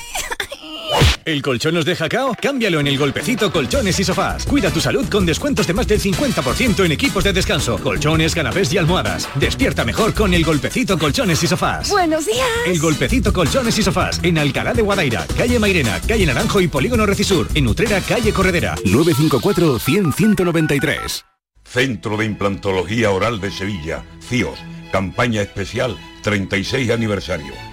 ¿El colchón nos deja cao? Cámbialo en el Golpecito Colchones y Sofás. Cuida tu salud con descuentos de más del 50% en equipos de descanso, colchones, canapés y almohadas. Despierta mejor con el Golpecito Colchones y Sofás. Buenos días. El Golpecito Colchones y Sofás en Alcalá de Guadaira, calle Mairena, calle Naranjo y Polígono Recisur. En Utrera, calle Corredera. 954 100 193. Centro de Implantología Oral de Sevilla, CIOS. Campaña especial 36 aniversario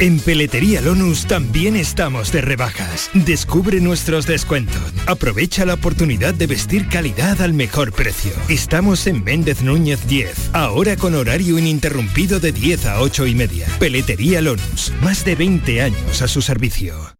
En Peletería Lonus también estamos de rebajas. Descubre nuestros descuentos. Aprovecha la oportunidad de vestir calidad al mejor precio. Estamos en Méndez Núñez 10, ahora con horario ininterrumpido de 10 a 8 y media. Peletería Lonus, más de 20 años a su servicio.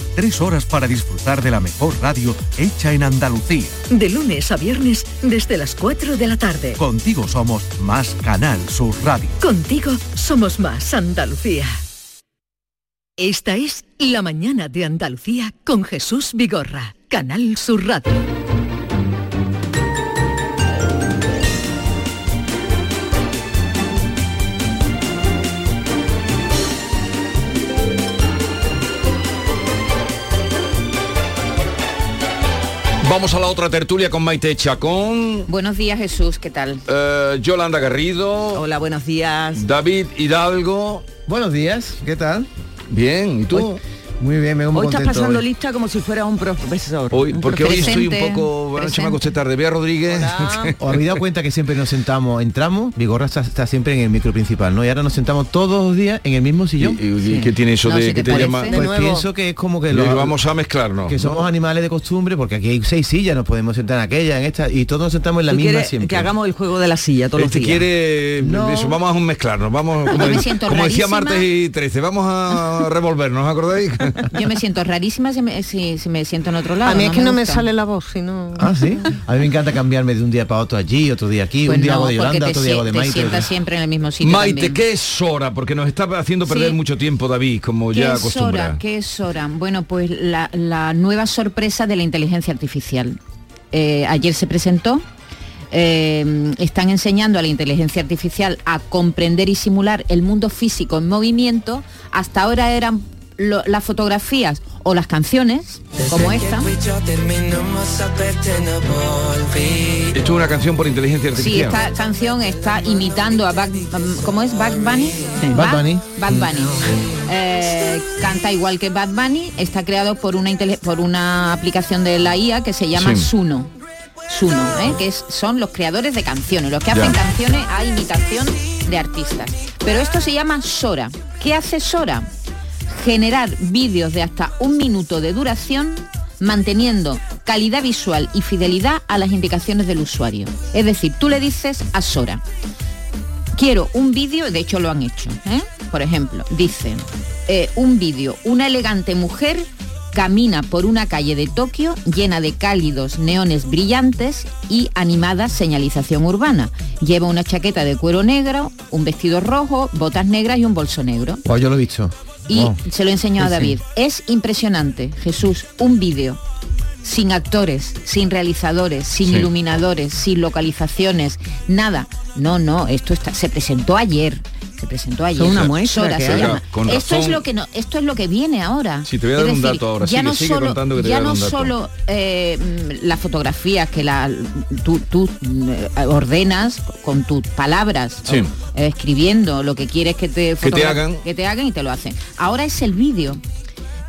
Tres horas para disfrutar de la mejor radio hecha en Andalucía. De lunes a viernes desde las 4 de la tarde. Contigo somos más Canal Sur Radio. Contigo somos más Andalucía. Esta es La Mañana de Andalucía con Jesús Vigorra, Canal Sur Radio. Vamos a la otra tertulia con Maite Chacón. Buenos días Jesús, ¿qué tal? Eh, Yolanda Garrido. Hola, buenos días. David Hidalgo. Buenos días, ¿qué tal? Bien, ¿y tú? Muy bien, me Hoy estás pasando lista como si fuera un profesor. Hoy, porque hoy estoy un poco... Buenas noches, me acosté tarde. Bea Rodríguez. ¿Os habéis dado cuenta que siempre nos sentamos, entramos, Vigorra está, siempre en el micro principal, ¿no? Y ahora nos sentamos todos los días en el mismo sillón. ¿Y, qué tiene eso de que te, llama? Pues pienso que es como que lo vamos a mezclarnos. Que somos animales de costumbre, porque aquí hay seis sillas, nos podemos sentar en aquella, en esta, y todos nos sentamos en la misma siempre. Que hagamos el juego de la silla todos los días. quiere eso, vamos a mezclarnos, vamos, como, decía martes y 13, vamos a revolvernos, ¿acordáis? Yo me siento rarísima si me, si, me siento en otro lado. A mí es que no me sale la voz, sino... Ah, sí. A mí me encanta cambiarme de un día para otro allí, otro día aquí, pues un día hago de Yolanda, otro día hago de Maite. Te siempre en el mismo sitio Maite, ¿qué es hora? Porque nos está haciendo perder mucho tiempo, David, como ya acostumbra. ¿Qué es hora? Bueno, pues la, nueva sorpresa de la inteligencia artificial. Eh, ayer se presentó eh, están enseñando a la inteligencia artificial a comprender y simular el mundo físico en movimiento. Hasta ahora eran las fotografías O las canciones, como esta. Esto es una canción por inteligencia Sí, artificial. esta canción está imitando a Bad, ¿cómo es? Bad Bunny. Bad Bunny. Bad Bunny. Eh, canta igual que Bad Bunny, está creado por una intele- por una aplicación de la IA que se llama Sí. Suno. Suno, ¿eh? que es- son los creadores de canciones, los que Ya. hacen canciones a imitación de artistas. Pero esto se llama Sora. ¿Qué hace Sora? Generar vídeos de hasta un minuto de duración manteniendo calidad visual y fidelidad a las indicaciones del usuario. Es decir, tú le dices a Sora, quiero un vídeo, de hecho lo han hecho, ¿eh? por ejemplo, dicen, eh, un vídeo, una elegante mujer camina por una calle de Tokio llena de cálidos neones brillantes y animada señalización urbana. Lleva una chaqueta de cuero negro, un vestido rojo, botas negras y un bolso negro. Pues yo lo he visto. Y Oh. se lo enseñó a sí. David. Es impresionante, Jesús, un vídeo sin actores, sin realizadores, sin Sí. iluminadores, sin localizaciones, nada. No, no, esto está, se presentó ayer. Se presentó ayer. una muestra Sora que se hay. llama. Con Esto es lo que no, esto es lo que viene ahora. Sí, te voy a Es dar un decir, dato ahora. Ya Sigue, no sigue solo, contando que te ya voy a dar no un dato. solo eh, mm, las fotografías que la, tú, tú, mm, eh, ordenas con tus palabras, Sí. o, eh, escribiendo lo que quieres que te, Que te hagan. que te hagan y te lo hacen. Ahora es el vídeo.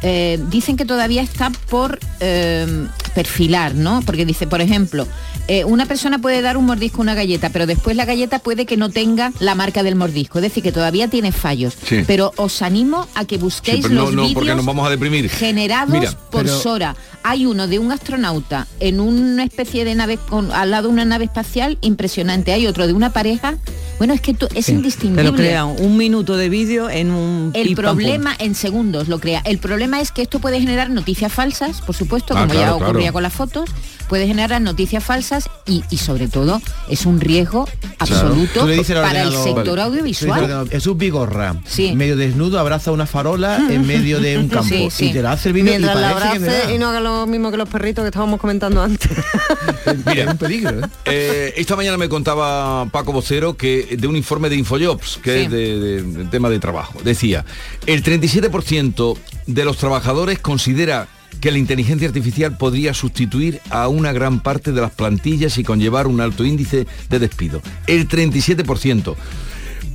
Eh, dicen que todavía está por eh, perfilar, ¿no? Porque dice, por ejemplo, eh, una persona puede dar un mordisco a una galleta, pero después la galleta puede que no tenga la marca del mordisco, es decir, que todavía tiene fallos. Sí. Pero os animo a que busquéis no, los no, porque vídeos nos vamos a deprimir. generados Mira, por pero- Sora. Hay uno de un astronauta en una especie de nave con, al lado de una nave espacial impresionante. Hay otro de una pareja. Bueno, es que tú- es indistinguible. lo crean un minuto de vídeo en un El pam, problema en segundos lo crea. El problema es que esto puede generar noticias falsas, por supuesto, Ah, como ya claro, ocurría con las fotos. Puede generar noticias falsas y, y sobre todo es un riesgo absoluto para el sector Tú le dices al audiovisual. ordenador, Jesús Vigorra, Sí. medio desnudo, abraza una farola en medio de un campo Sí, sí. y te lo hace el vídeo y Mientras la abrace y no haga lo mismo que los perritos que estábamos comentando antes. Mira, un peligro, ¿eh? Eh, esta mañana me contaba Paco Vocero que de un informe de Infojobs, que Sí. es de, de- de tema de trabajo, decía, el 37% de los trabajadores considera que la inteligencia artificial podría sustituir a una gran parte de las plantillas y conllevar un alto índice de despido. El 37%.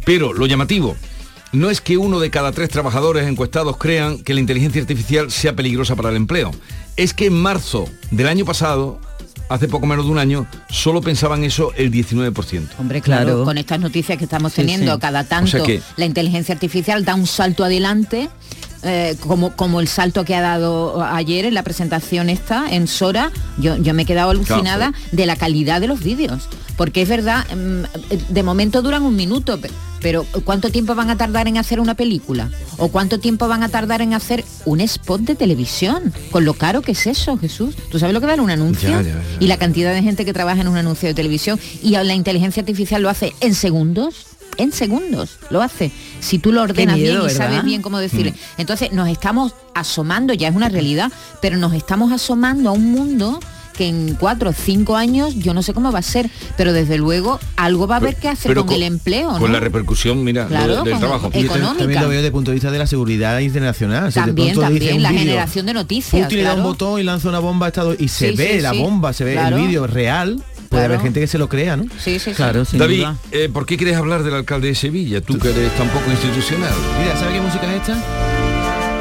Pero lo llamativo no es que uno de cada tres trabajadores encuestados crean que la inteligencia artificial sea peligrosa para el empleo. Es que en marzo del año pasado, hace poco menos de un año, solo pensaban eso el 19%. Hombre, claro, Claro. con estas noticias que estamos Sí, teniendo sí. cada tanto, O sea que- la inteligencia artificial da un salto adelante, eh, como, como el salto que ha dado ayer en la presentación esta, en Sora, yo, yo me he quedado alucinada de la calidad de los vídeos. Porque es verdad, mm, de momento duran un minuto, pe- pero ¿cuánto tiempo van a tardar en hacer una película? ¿O cuánto tiempo van a tardar en hacer un spot de televisión? Con lo caro que es eso, Jesús. ¿Tú sabes lo que vale un anuncio? Ya, ya, ya. Y la cantidad de gente que trabaja en un anuncio de televisión y la inteligencia artificial lo hace en segundos. En segundos lo hace. Si tú lo ordenas miedo, bien y sabes bien cómo decirle. Entonces nos estamos asomando, ya es una realidad, pero nos estamos asomando a un mundo que en cuatro o cinco años yo no sé cómo va a ser, pero desde luego algo va a haber que hacer Pero con, el empleo, ¿no? Con la repercusión, mira, Claro, de- del trabajo. económica. También lo veo desde el punto de vista de la seguridad internacional. Si También, dice también, un la generación de noticias. Putin le da un botón y lanza una bomba a Estado y se Sí, ve sí, la sí. bomba, se ve Claro. el vídeo real. Puede Claro. haber gente que se lo crea, ¿no? Sí, sí, sí. Claro, sin David, duda. eh, ¿por qué quieres hablar del alcalde de Sevilla? Tú que eres tan poco institucional. Mira, ¿sabe qué música es esta?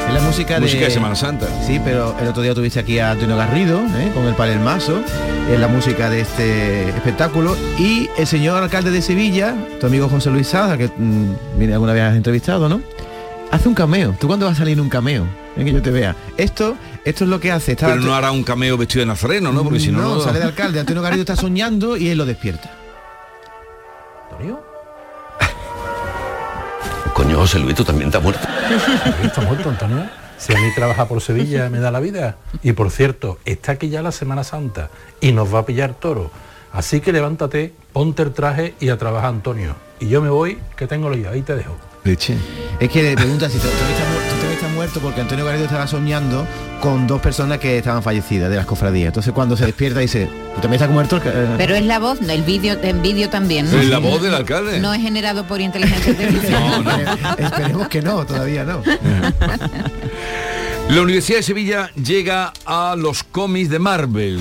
Es la música, Música de... de Semana Santa. Sí, pero el otro día tuviste aquí a Antonio Garrido, ¿eh? con el Palelmazo, es la música de este espectáculo. Y el señor alcalde de Sevilla, tu amigo José Luis Sada, que mm, viene alguna vez has entrevistado, ¿no? Hace un cameo. ¿Tú cuándo vas a salir en un cameo? En que yo te vea. Esto, esto es lo que hace. Está Pero no hará un cameo vestido de nazareno, ¿no? Porque si no... no, sale de alcalde. Antonio Garrido está soñando y él lo despierta. Coño, José Luis, tú también te has muerto. ¿Está muerto, Antonio? Si a mí trabajar por Sevilla me da la vida. Y por cierto, está aquí ya la Semana Santa y nos va a pillar toro. Así que levántate, ponte el traje y a trabajar, Antonio. Y yo me voy, que tengo lío, ahí te dejo. Leche. Es que le preguntas si tú también también estás muerto porque Antonio Garrido estaba soñando con dos personas que estaban fallecidas de las cofradías. Entonces cuando se despierta dice, ¿tú también estás muerto? Eh, Pero es la voz, no, el vídeo, en vídeo también, ¿no? Es la voz del alcalde. No es generado por inteligencia artificial. Esperemos que no, todavía no. La Universidad de Sevilla llega a los cómics de Marvel.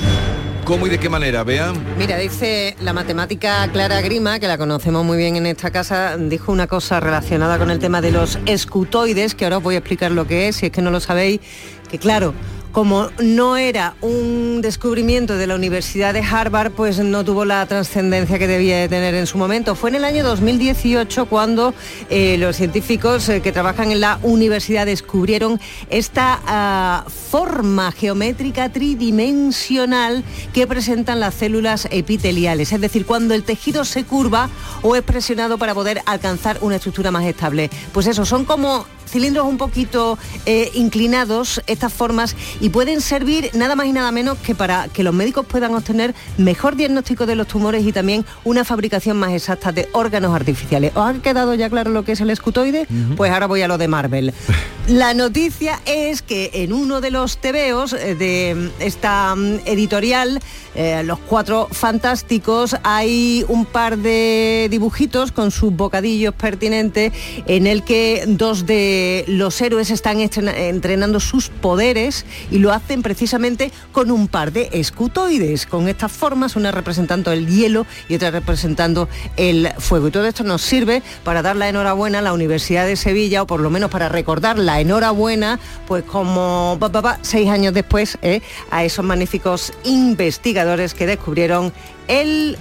¿Cómo y de qué manera? Vean. Mira, dice la matemática Clara Grima, que la conocemos muy bien en esta casa, dijo una cosa relacionada con el tema de los escutoides, que ahora os voy a explicar lo que es, si es que no lo sabéis, que claro, como no era un descubrimiento de la Universidad de Harvard, pues no tuvo la trascendencia que debía de tener en su momento. Fue en el año 2018 cuando eh, los científicos eh, que trabajan en la universidad descubrieron esta ah, forma geométrica tridimensional que presentan las células epiteliales, es decir, cuando el tejido se curva o es presionado para poder alcanzar una estructura más estable. Pues eso, son como cilindros un poquito eh, inclinados, estas formas, pueden servir nada más y nada menos que para que los médicos puedan obtener mejor diagnóstico de los tumores y también una fabricación más exacta de órganos artificiales. ¿Os ha quedado ya claro lo que es el escutoide? Pues ahora voy a lo de Marvel. La noticia es que en uno de los tebeos eh, de esta mm, editorial, eh, Los Cuatro Fantásticos, hay un par de dibujitos con sus bocadillos pertinentes en el que dos de los héroes están entrenando sus poderes y lo hacen precisamente con un par de escutoides, con estas formas, una representando el hielo y otra representando el fuego. Y todo esto nos sirve para dar la enhorabuena a la Universidad de Sevilla, o por lo menos para recordar la enhorabuena, pues como seis años después, eh, a esos magníficos investigadores que descubrieron el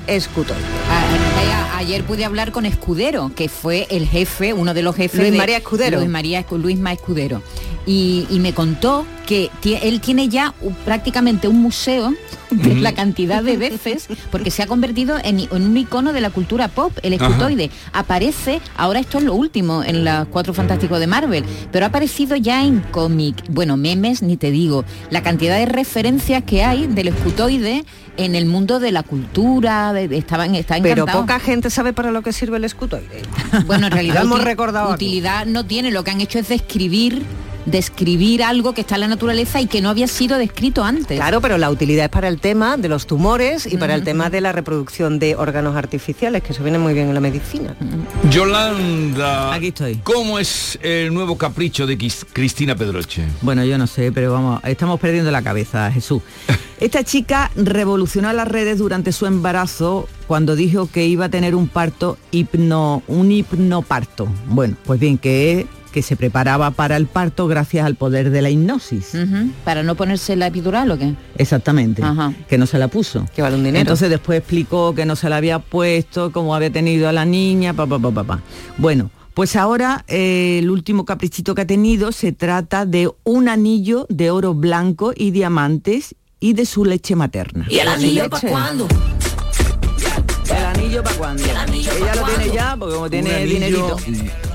Ayer pude hablar con Escudero, que fue el jefe, uno de los jefes Luis de María Escudero. Luis María Luis Ma Escudero. Y, y me contó que él tiene ya prácticamente un museo de la cantidad de veces, porque se ha convertido en, un icono de la cultura pop, el Ajá. escutoide. Aparece, ahora esto es lo último en los Cuatro Fantásticos de Marvel, pero ha aparecido ya en cómic, bueno, memes ni te digo, la cantidad de referencias que hay del escutoide en el mundo de la cultura, de, de- estaban, está Pero encantado. poca gente sabe para lo que sirve el escutoide. Bueno, en realidad hemos recordado utilidad no tiene, lo que han hecho es describir describir algo que está en la naturaleza y que no había sido descrito antes. Claro, pero la utilidad es para el tema de los tumores y para el tema de la reproducción de órganos artificiales, que se viene muy bien en la medicina. Yolanda, Aquí estoy. ¿cómo es el nuevo capricho de Cristina Pedroche? Bueno, yo no sé, pero vamos, estamos perdiendo la cabeza, Jesús. Esta chica revolucionó las redes durante su embarazo cuando dijo que iba a tener un parto hipno, un hipnoparto. Bueno, pues bien, que es que se preparaba para el parto gracias al poder de la hipnosis. Para no ponerse la epidural o qué. Exactamente, Ajá. que no se la puso. Que vale un dinero. Entonces después explicó que no se la había puesto, cómo había tenido a la niña, pa, pa, pa, pa, pa. Bueno, pues ahora eh, el último caprichito que ha tenido se trata de un anillo de oro blanco y diamantes y de su leche materna. ¿Y el anillo pa' cuándo? ¿El anillo para cuándo? Ella lo tiene ya, porque como tiene dinerito.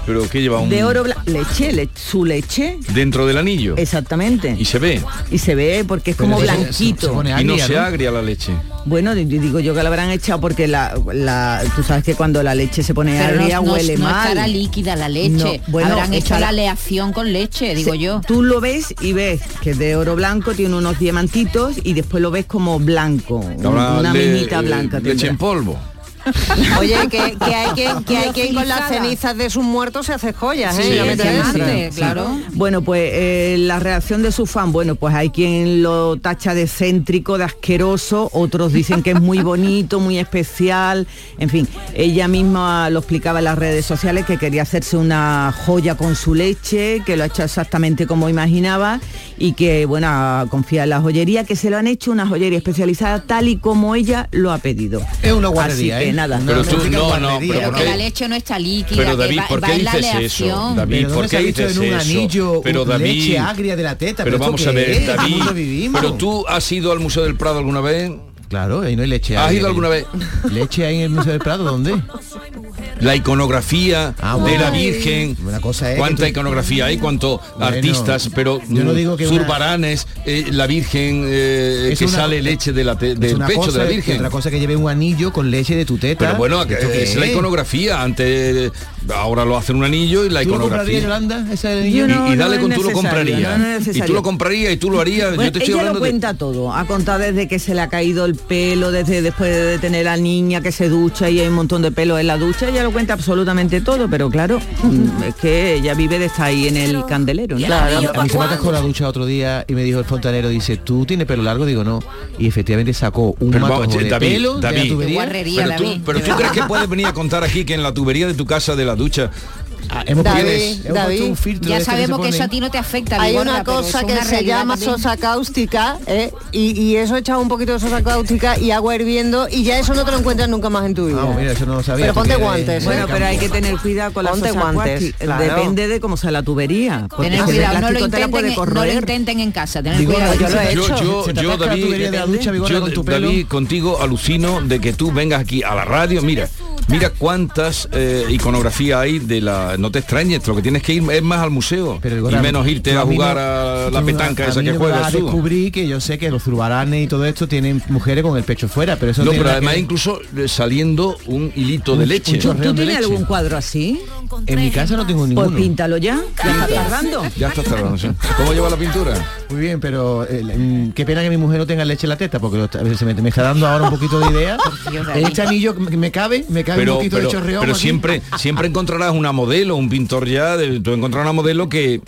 ¿Pero qué lleva? Un... De oro blanco. Leche, le- su leche. ¿Dentro del anillo? Exactamente. ¿Y se ve? Y se ve porque es Pero como se- se- blanquito. se Y no se agria la leche. Bueno, di- digo yo que la habrán echado porque la, la- tú sabes que cuando la leche se pone Pero agria no, huele no mal. estará líquida la leche. No, bueno, Habrán hecho la aleación con leche, digo Se- yo. Tú lo ves y ves que es de oro blanco, tiene unos diamantitos y después lo ves como blanco, una le- minita blanca. Leche tendrá. en polvo. Oye, que, que hay quien, que hay quien con las cenizas de sus muertos se hace joyas, ¿eh? Sí, me sí. Bueno, pues eh, la reacción de su fan, bueno, pues hay quien lo tacha de céntrico, de asqueroso, otros dicen que es muy bonito, muy especial, en fin, ella misma lo explicaba en las redes sociales que quería hacerse una joya con su leche, que lo ha hecho exactamente como imaginaba y que, bueno, confía en la joyería, que se lo han hecho una joyería especializada tal y como ella lo ha pedido. Es una Así guarrería, que ¿eh? nada. Pero tú, no, no, pero Pero ¿por que la leche no está líquida, Pero David, ¿por qué dices eso? David, ¿por ¿dónde se qué dices en un eso? anillo pero David, leche agria de la teta? Pero ¿Pero vamos a ver, es? David. Pero tú has ido al Museo del Prado alguna vez. Claro, ahí no hay leche. ¿Has ido alguna vez? ¿Leche ahí en el Museo del Prado? ¿Dónde? La iconografía Ah, de la Virgen. Una cosa es que cuánta tú- iconografía hay, cuánto Bueno, artistas, pero yo no digo que una- Zurbaranes, eh, la Virgen eh, Es que una- sale leche de la te- Es del una pecho cosa, de la Virgen. Otra cosa que lleve un anillo con leche de tu teta. Pero bueno, que- ¿Esto qué es la iconografía ante ahora lo hacen un anillo y la ¿Tú lo comprarías, iconografía. Yolanda? Ese anillo? Y, No, y dale no con tú lo comprarías. no, no es y tú lo comprarías y tú lo harías. Bueno, Yo te estoy ella hablando lo de... cuenta todo. Ha contado desde que se le ha caído el pelo, desde después de tener a la niña que se ducha y hay un montón de pelo en la ducha. Ella lo cuenta absolutamente todo, pero claro, mm, es que ella vive de estar ahí en el candelero. ¿no? A mí se me atascó la ducha otro día y me dijo el fontanero, dice, ¿tú tienes pelo largo? Digo, no. Y efectivamente sacó un Pero matojo vamos, de David, pelo de David. la tubería. pero tú, pero tú crees que puedes venir a contar aquí que en la tubería de tu casa de la ducha hemos David, puesto- hemos David, puesto un filtro Ya este sabemos se que eso a ti no te afecta. Hay una cosa que una se llama también. sosa cáustica ¿eh? y, y eso echa un poquito de sosa cáustica y agua hirviendo y ya eso no te lo encuentras nunca más en tu vida. Ah, mira, eso no lo sabía. Pero ponte guantes. Bueno, ¿eh? pero hay que tener cuidado con la Ponte sosa guantes, claro. Depende de cómo sea la tubería. Tener cuidado, no lo, plástico te la intenten, puede en- no lo intenten en casa, tener Digo, cuidado. yo lo he yo, hecho. yo, David. David, contigo alucino de que tú vengas aquí a la radio. Mira, mira cuántas eh, iconografías hay de la. No te extrañes, lo que tienes que ir es más al museo y Vigorra, menos irte tú a jugar no- a la tú petanca a esa que a tú. descubrir que yo sé que los zurbaranes y todo esto tienen mujeres con el pecho fuera, pero eso No, pero además que- incluso eh, saliendo un hilito de leche. ¿Tú de tienes leche. algún cuadro así? En mi casa no tengo ninguno. Pues píntalo ya. Ya está tardando. Ya está tardando, sí. ¿Cómo lleva la pintura? Muy bien, pero eh, mm, qué pena que mi mujer no tenga leche en la teta, porque lo está- se me, me está dando ahora un poquito de idea. Este anillo me cabe, me cabe un Pero, poquito pero, de chorreón. pero aquí. siempre, siempre encontrarás una modelo, un pintor ya, de, tú encontrarás una modelo que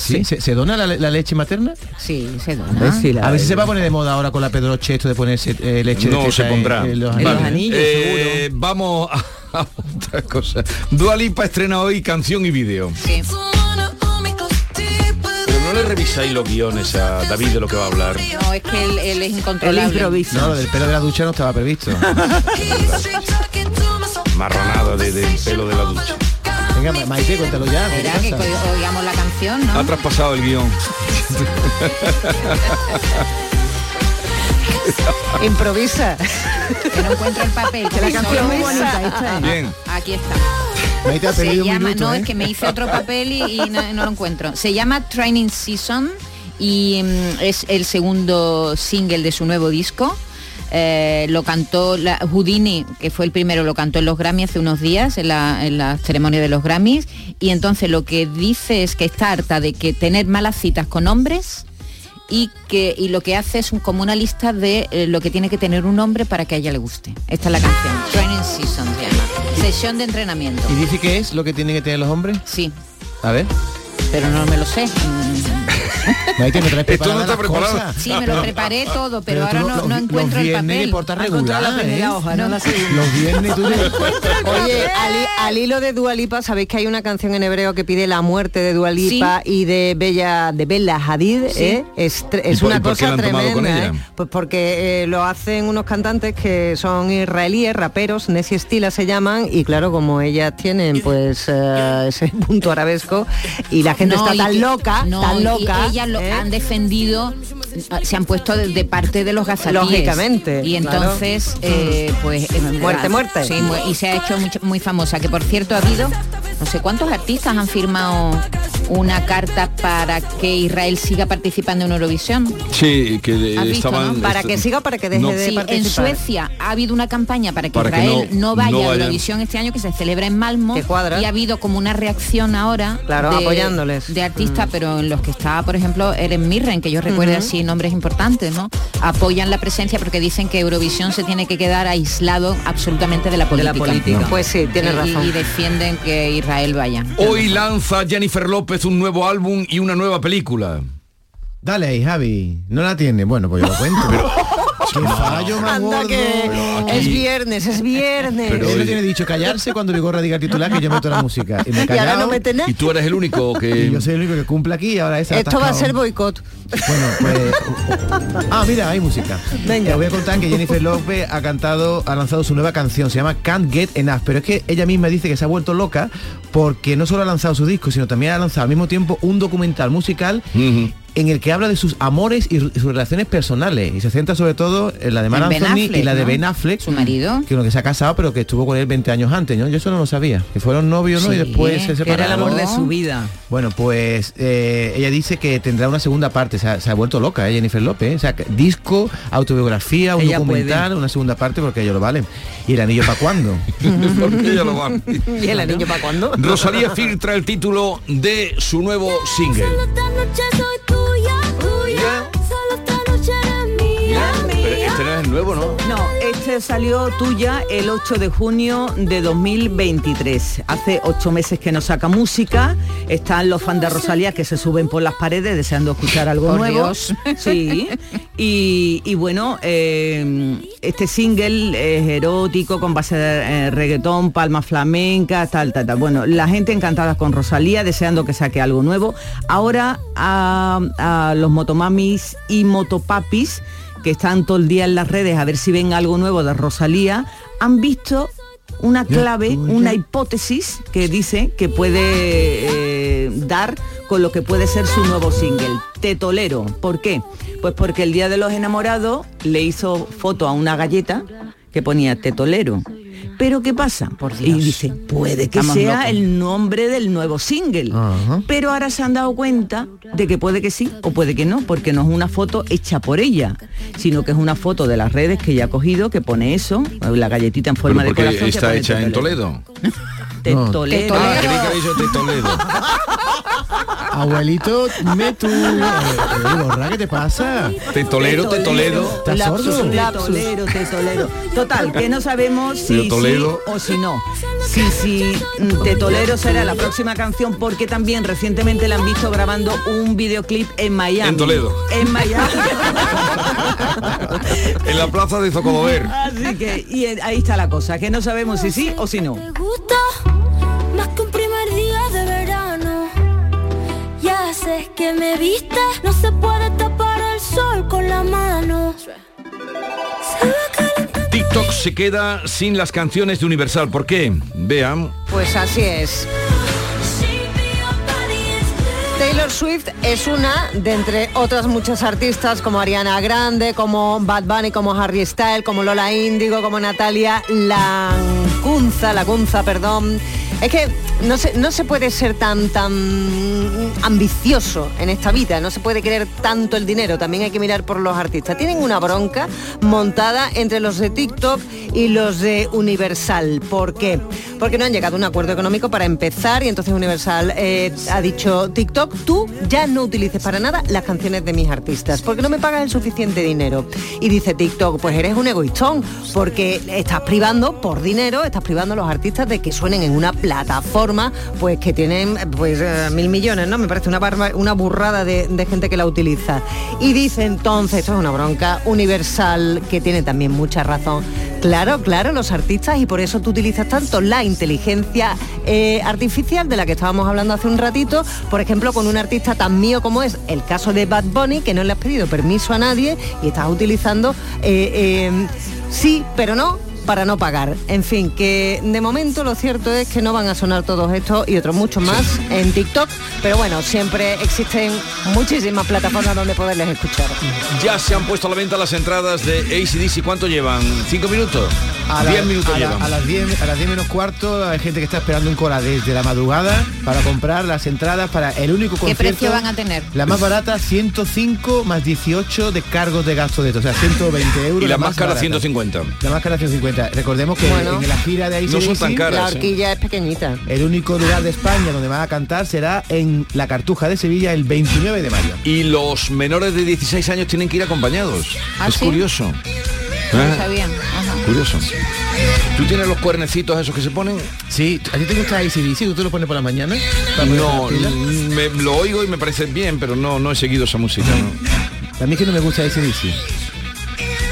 Sí, ¿se, se dona la, la leche materna? Sí, se A dona. ver si a ver si se va a poner de moda ahora con la pedroche esto de ponerse eh, leche de no se pondrá. en los Vale. anillos. Eh, Vamos a, a otra cosa. Dua Lipa estrena hoy canción y vídeo. Sí. Pero no le revisáis los guiones a David de lo que va a hablar. No, es que él, él es El incontrolable. improviso. No, lo del pelo de la ducha no estaba previsto. Marronada de, del pelo de la ducha. Venga, Ma- Maite, cuéntalo ya. ¿qué Verá que oigamos la canción, ¿no? Ha traspasado el guion. Improvisa. Que no encuentro el papel. Que la canción esa. bonita, esta es. Bien. Aquí está. Maite ha Se llama, minuto, no, ¿eh? es que me hice otro papel y, y no, no lo encuentro. Se llama Training Season y mm, es el segundo single de su nuevo disco. Eh, lo cantó la, Houdini, que fue el primero, lo cantó en los Grammy hace unos días, en la, en la ceremonia de los Grammys. Y entonces lo que dice es que está harta de que tener malas citas con hombres y que y lo que hace es un- como una lista de eh, lo que tiene que tener un hombre para que a ella le guste. Esta es la canción. Training Season se llama. Sesión de entrenamiento. ¿Y dice que es lo que tienen que tener los hombres? Sí, A ver. pero no me lo sé. Mm, Maite, ¿me traes Esto no está preparado. cosas? Sí, me lo preparé todo, pero, ahora no, los- no encuentro los el papel. regular, la primera ¿eh? hoja, no la segunda. Los viernes tú te- Oye, al, hi- al hilo de Dualipa, sabéis que hay una canción en hebreo que pide la muerte de Dualipa y de Bella de Bella Hadid, Sí. ¿eh? Es, tre- es ¿Y por- una por cosa tremenda? ¿eh? Pues porque eh, lo hacen unos cantantes que son israelíes, raperos, Nessie Stila se llaman, y claro, como ellas tienen pues eh, ese punto arabesco y la gente No, está tan que- loca, no, tan loca. Ellas lo ¿eh? han defendido, se han puesto de, de parte de los gazatíes. Lógicamente, Y claro. entonces, eh, pues... eh, Muerte, muerte. Sí, mu- y se ha hecho mucho- muy famosa, que por cierto ha habido, no sé cuántos artistas han firmado una carta para que Israel siga participando en Eurovisión. Sí, que ¿Has visto, estaban... no? Para est- que siga o para que deje No. de Sí, en. Suecia ha habido una campaña para que Para que Israel no- no, vaya no a. Eurovisión este año que se celebra en Malmo Que cuadra. y ha habido como una reacción ahora Claro, apoyándoles. de artistas pero en los que está por ejemplo Eren Mirren que yo recuerdo Ujú. así nombres importantes no apoyan la presencia porque dicen que Eurovisión se tiene que quedar aislado absolutamente de la De política, la política. Pues sí, tienes Y- razón. y defienden que Israel vaya Hoy lanza Jennifer López un nuevo álbum y una nueva película. Dale ahí, Javi. No la tiene. Bueno, pues yo lo cuento. Qué fallo más Anda gordo. que aquí- es viernes, es viernes. Pero- Él no tiene dicho callarse cuando Vigorra diga el titular que yo meto la música. Y me he y ahora no mete nada. Y tú eres el único y que... yo soy el único que cumple aquí y ahora esa Esto va a ser boicot. Bueno, pues... Ah, mira, hay música. Venga. Te voy a contar que Jennifer López ha cantado, ha lanzado su nueva canción, se llama Can't Get Enough, pero es que ella misma dice que se ha vuelto loca porque no solo ha lanzado su disco, sino también ha lanzado al mismo tiempo un documental musical. En el que habla de sus amores y sus relaciones personales y se centra sobre todo en la de Mar Anthony y la de Ben Affleck, su marido, que uno que se ha casado pero que estuvo con él 20 años antes, ¿no? Yo eso no lo sabía, que fueron novios, ¿no? y después se separaron. era el amor de su vida. Bueno, pues eh, ella dice que tendrá una segunda parte, se ha, vuelto loca, ¿eh? Jennifer López, ¿eh? o sea, disco, autobiografía, un documental, una segunda parte porque ellos lo valen. ¿Y el anillo para cuándo? porque ella lo vale. ¿Y el anillo para cuándo? Rosalía filtra el título de su nuevo single. Este es nuevo, ¿no? No, este salió tuya el 8 de junio de 2023. Hace ocho meses que no saca música. Están los fans de Rosalía que se suben por las paredes deseando escuchar algo nuevo. Sí. Y, bueno, eh, este single es erótico, con base de eh, reggaetón, palma flamenca, tal, tal, tal. Bueno, la gente encantada con Rosalía, deseando que saque algo nuevo. Ahora a, a los motomamis y motopapis que están todo el día en las redes a ver si ven algo nuevo de Rosalía, han visto una clave, una hipótesis que dice que puede eh, dar con lo que puede ser su nuevo single, Te Tolero. ¿Por qué? Pues porque el Día de los Enamorados le hizo foto a una galleta que ponía Te Tolero. Pero ¿qué pasa? Y dice, puede que sea el nombre del nuevo single. Pero ahora se han dado cuenta de que puede que sí o puede que no, porque no es una foto hecha por ella, sino que es una foto de las redes que ella ha cogido, que pone eso, la galletita en forma de corazón. está hecha en Toledo. Toledo. Abuelito, me tú. Eh, ¿qué te pasa? Te tolero, te tolero, te tolero. Total, que no sabemos si sí o si no. Si, si mm, Te Tolero será la próxima canción porque también recientemente la han visto grabando un videoclip en Miami. En Toledo. En Miami. en la plaza de Zocodover. Así que, y ahí está la cosa, que no sabemos si sí o si no. Que me viste, no se puede tapar el sol con la mano. TikTok se queda sin las canciones de Universal. ¿Por qué? Vean. Pues así es. Taylor Swift es una de entre otras muchas artistas como Ariana Grande, como Bad Bunny, como Harry Styles, como Lola Índigo, como Natalia Lancunza, Lacunza, perdón. Es que no se, no se puede ser tan, tan ambicioso en esta vida, no se puede querer tanto el dinero, también hay que mirar por los artistas. Tienen una bronca montada entre los de TikTok y los de Universal. ¿Por qué? Porque no han llegado a un acuerdo económico para empezar y entonces Universal eh, ha dicho, TikTok, tú ya no utilices para nada las canciones de mis artistas, porque no me pagas el suficiente dinero. Y dice TikTok, pues eres un egoístón, porque estás privando por dinero, estás privando a los artistas de que suenen en una plataforma pues que tienen pues eh, mil millones, ¿no? Me parece una, una burrada de, gente que la utiliza. Y dice entonces, esto es una bronca universal que tiene también mucha razón. Claro, claro, los artistas y por eso tú utilizas tanto la inteligencia eh, artificial de la que estábamos hablando hace un ratito, por ejemplo, con un artista tan mío como es el caso de Bad Bunny, que no le has pedido permiso a nadie y estás utilizando eh, sí, pero no, para no pagar. En fin, que de momento lo cierto es que no van a sonar todos estos y otros muchos más en TikTok, pero bueno, siempre existen muchísimas plataformas donde poderles escuchar. Ya se han puesto a la venta las entradas de ACDC, ¿cuánto llevan? ¿Cinco minutos? A 10 minutos a, las 10 a las 10 menos cuarto hay gente que está esperando en cola desde la madrugada para comprar las entradas para el único concierto. ¿Qué precio van a tener? La más barata 105 más 18 de cargos de gasto de esto, o sea, 120 euros. Y la, más cara 150. La más cara 150. Recordemos que en la gira de ahí no son tan caras, la horquilla es pequeñita. El único lugar de España donde van a cantar será en la Cartuja de Sevilla el 29 de mayo. Y los menores de 16 años tienen que ir acompañados. ¿Ah, es curioso. ¿Eh? Curioso. ¿Tú tienes los cuernecitos esos que se ponen? Sí, ¿a ti te gusta ACDC? ¿Tú te lo pones por la mañana? No, me, lo oigo y me parece bien, pero no, no he seguido esa música. A mí que no me gusta ACDC.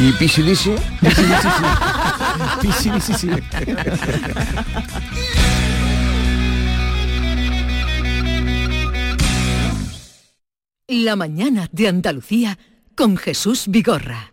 ¿Y PCDC? PCDC. La mañana de Andalucía con Jesús Vigorra.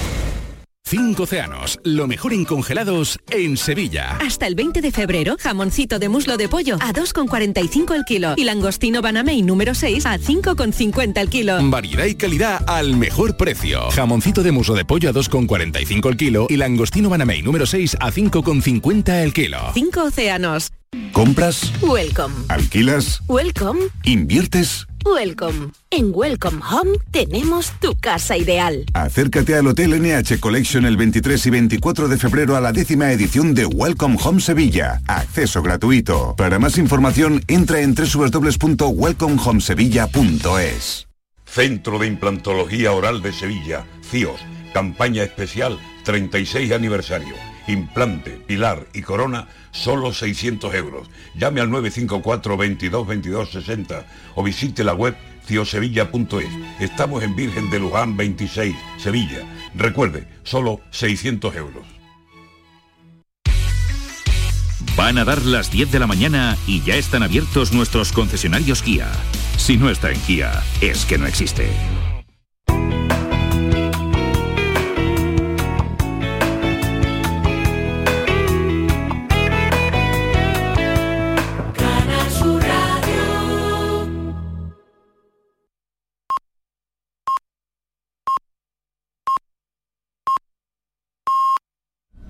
Cinco océanos, lo mejor en congelados en Sevilla. Hasta el 20 de febrero, jamoncito de muslo de pollo a 2,45 el kilo y langostino banamey número 6 a 5,50 el kilo. Variedad y calidad al mejor precio. Jamoncito de muslo de pollo a 2,45 el kilo y langostino banamey número 6 a 5,50 el kilo. Cinco océanos. ¿Compras? Welcome. ¿Alquilas? Welcome. ¿Inviertes? Welcome. En Welcome Home tenemos tu casa ideal. Acércate al Hotel NH Collection el 23 y 24 de febrero a la décima edición de Welcome Home Sevilla. Acceso gratuito. Para más información, entra en www.welcomehomesevilla.es. Centro de Implantología Oral de Sevilla, CIOS. Campaña especial 36 aniversario. Implante, pilar y corona, solo 600 euros. Llame al 954 22 22 60 o visite la web ciosevilla.es. Estamos en Virgen de Luján 26, Sevilla. Recuerde, solo 600 euros. Van a dar las 10 de la mañana y ya están abiertos nuestros concesionarios Kia. Si no está en Kia, es que no existe.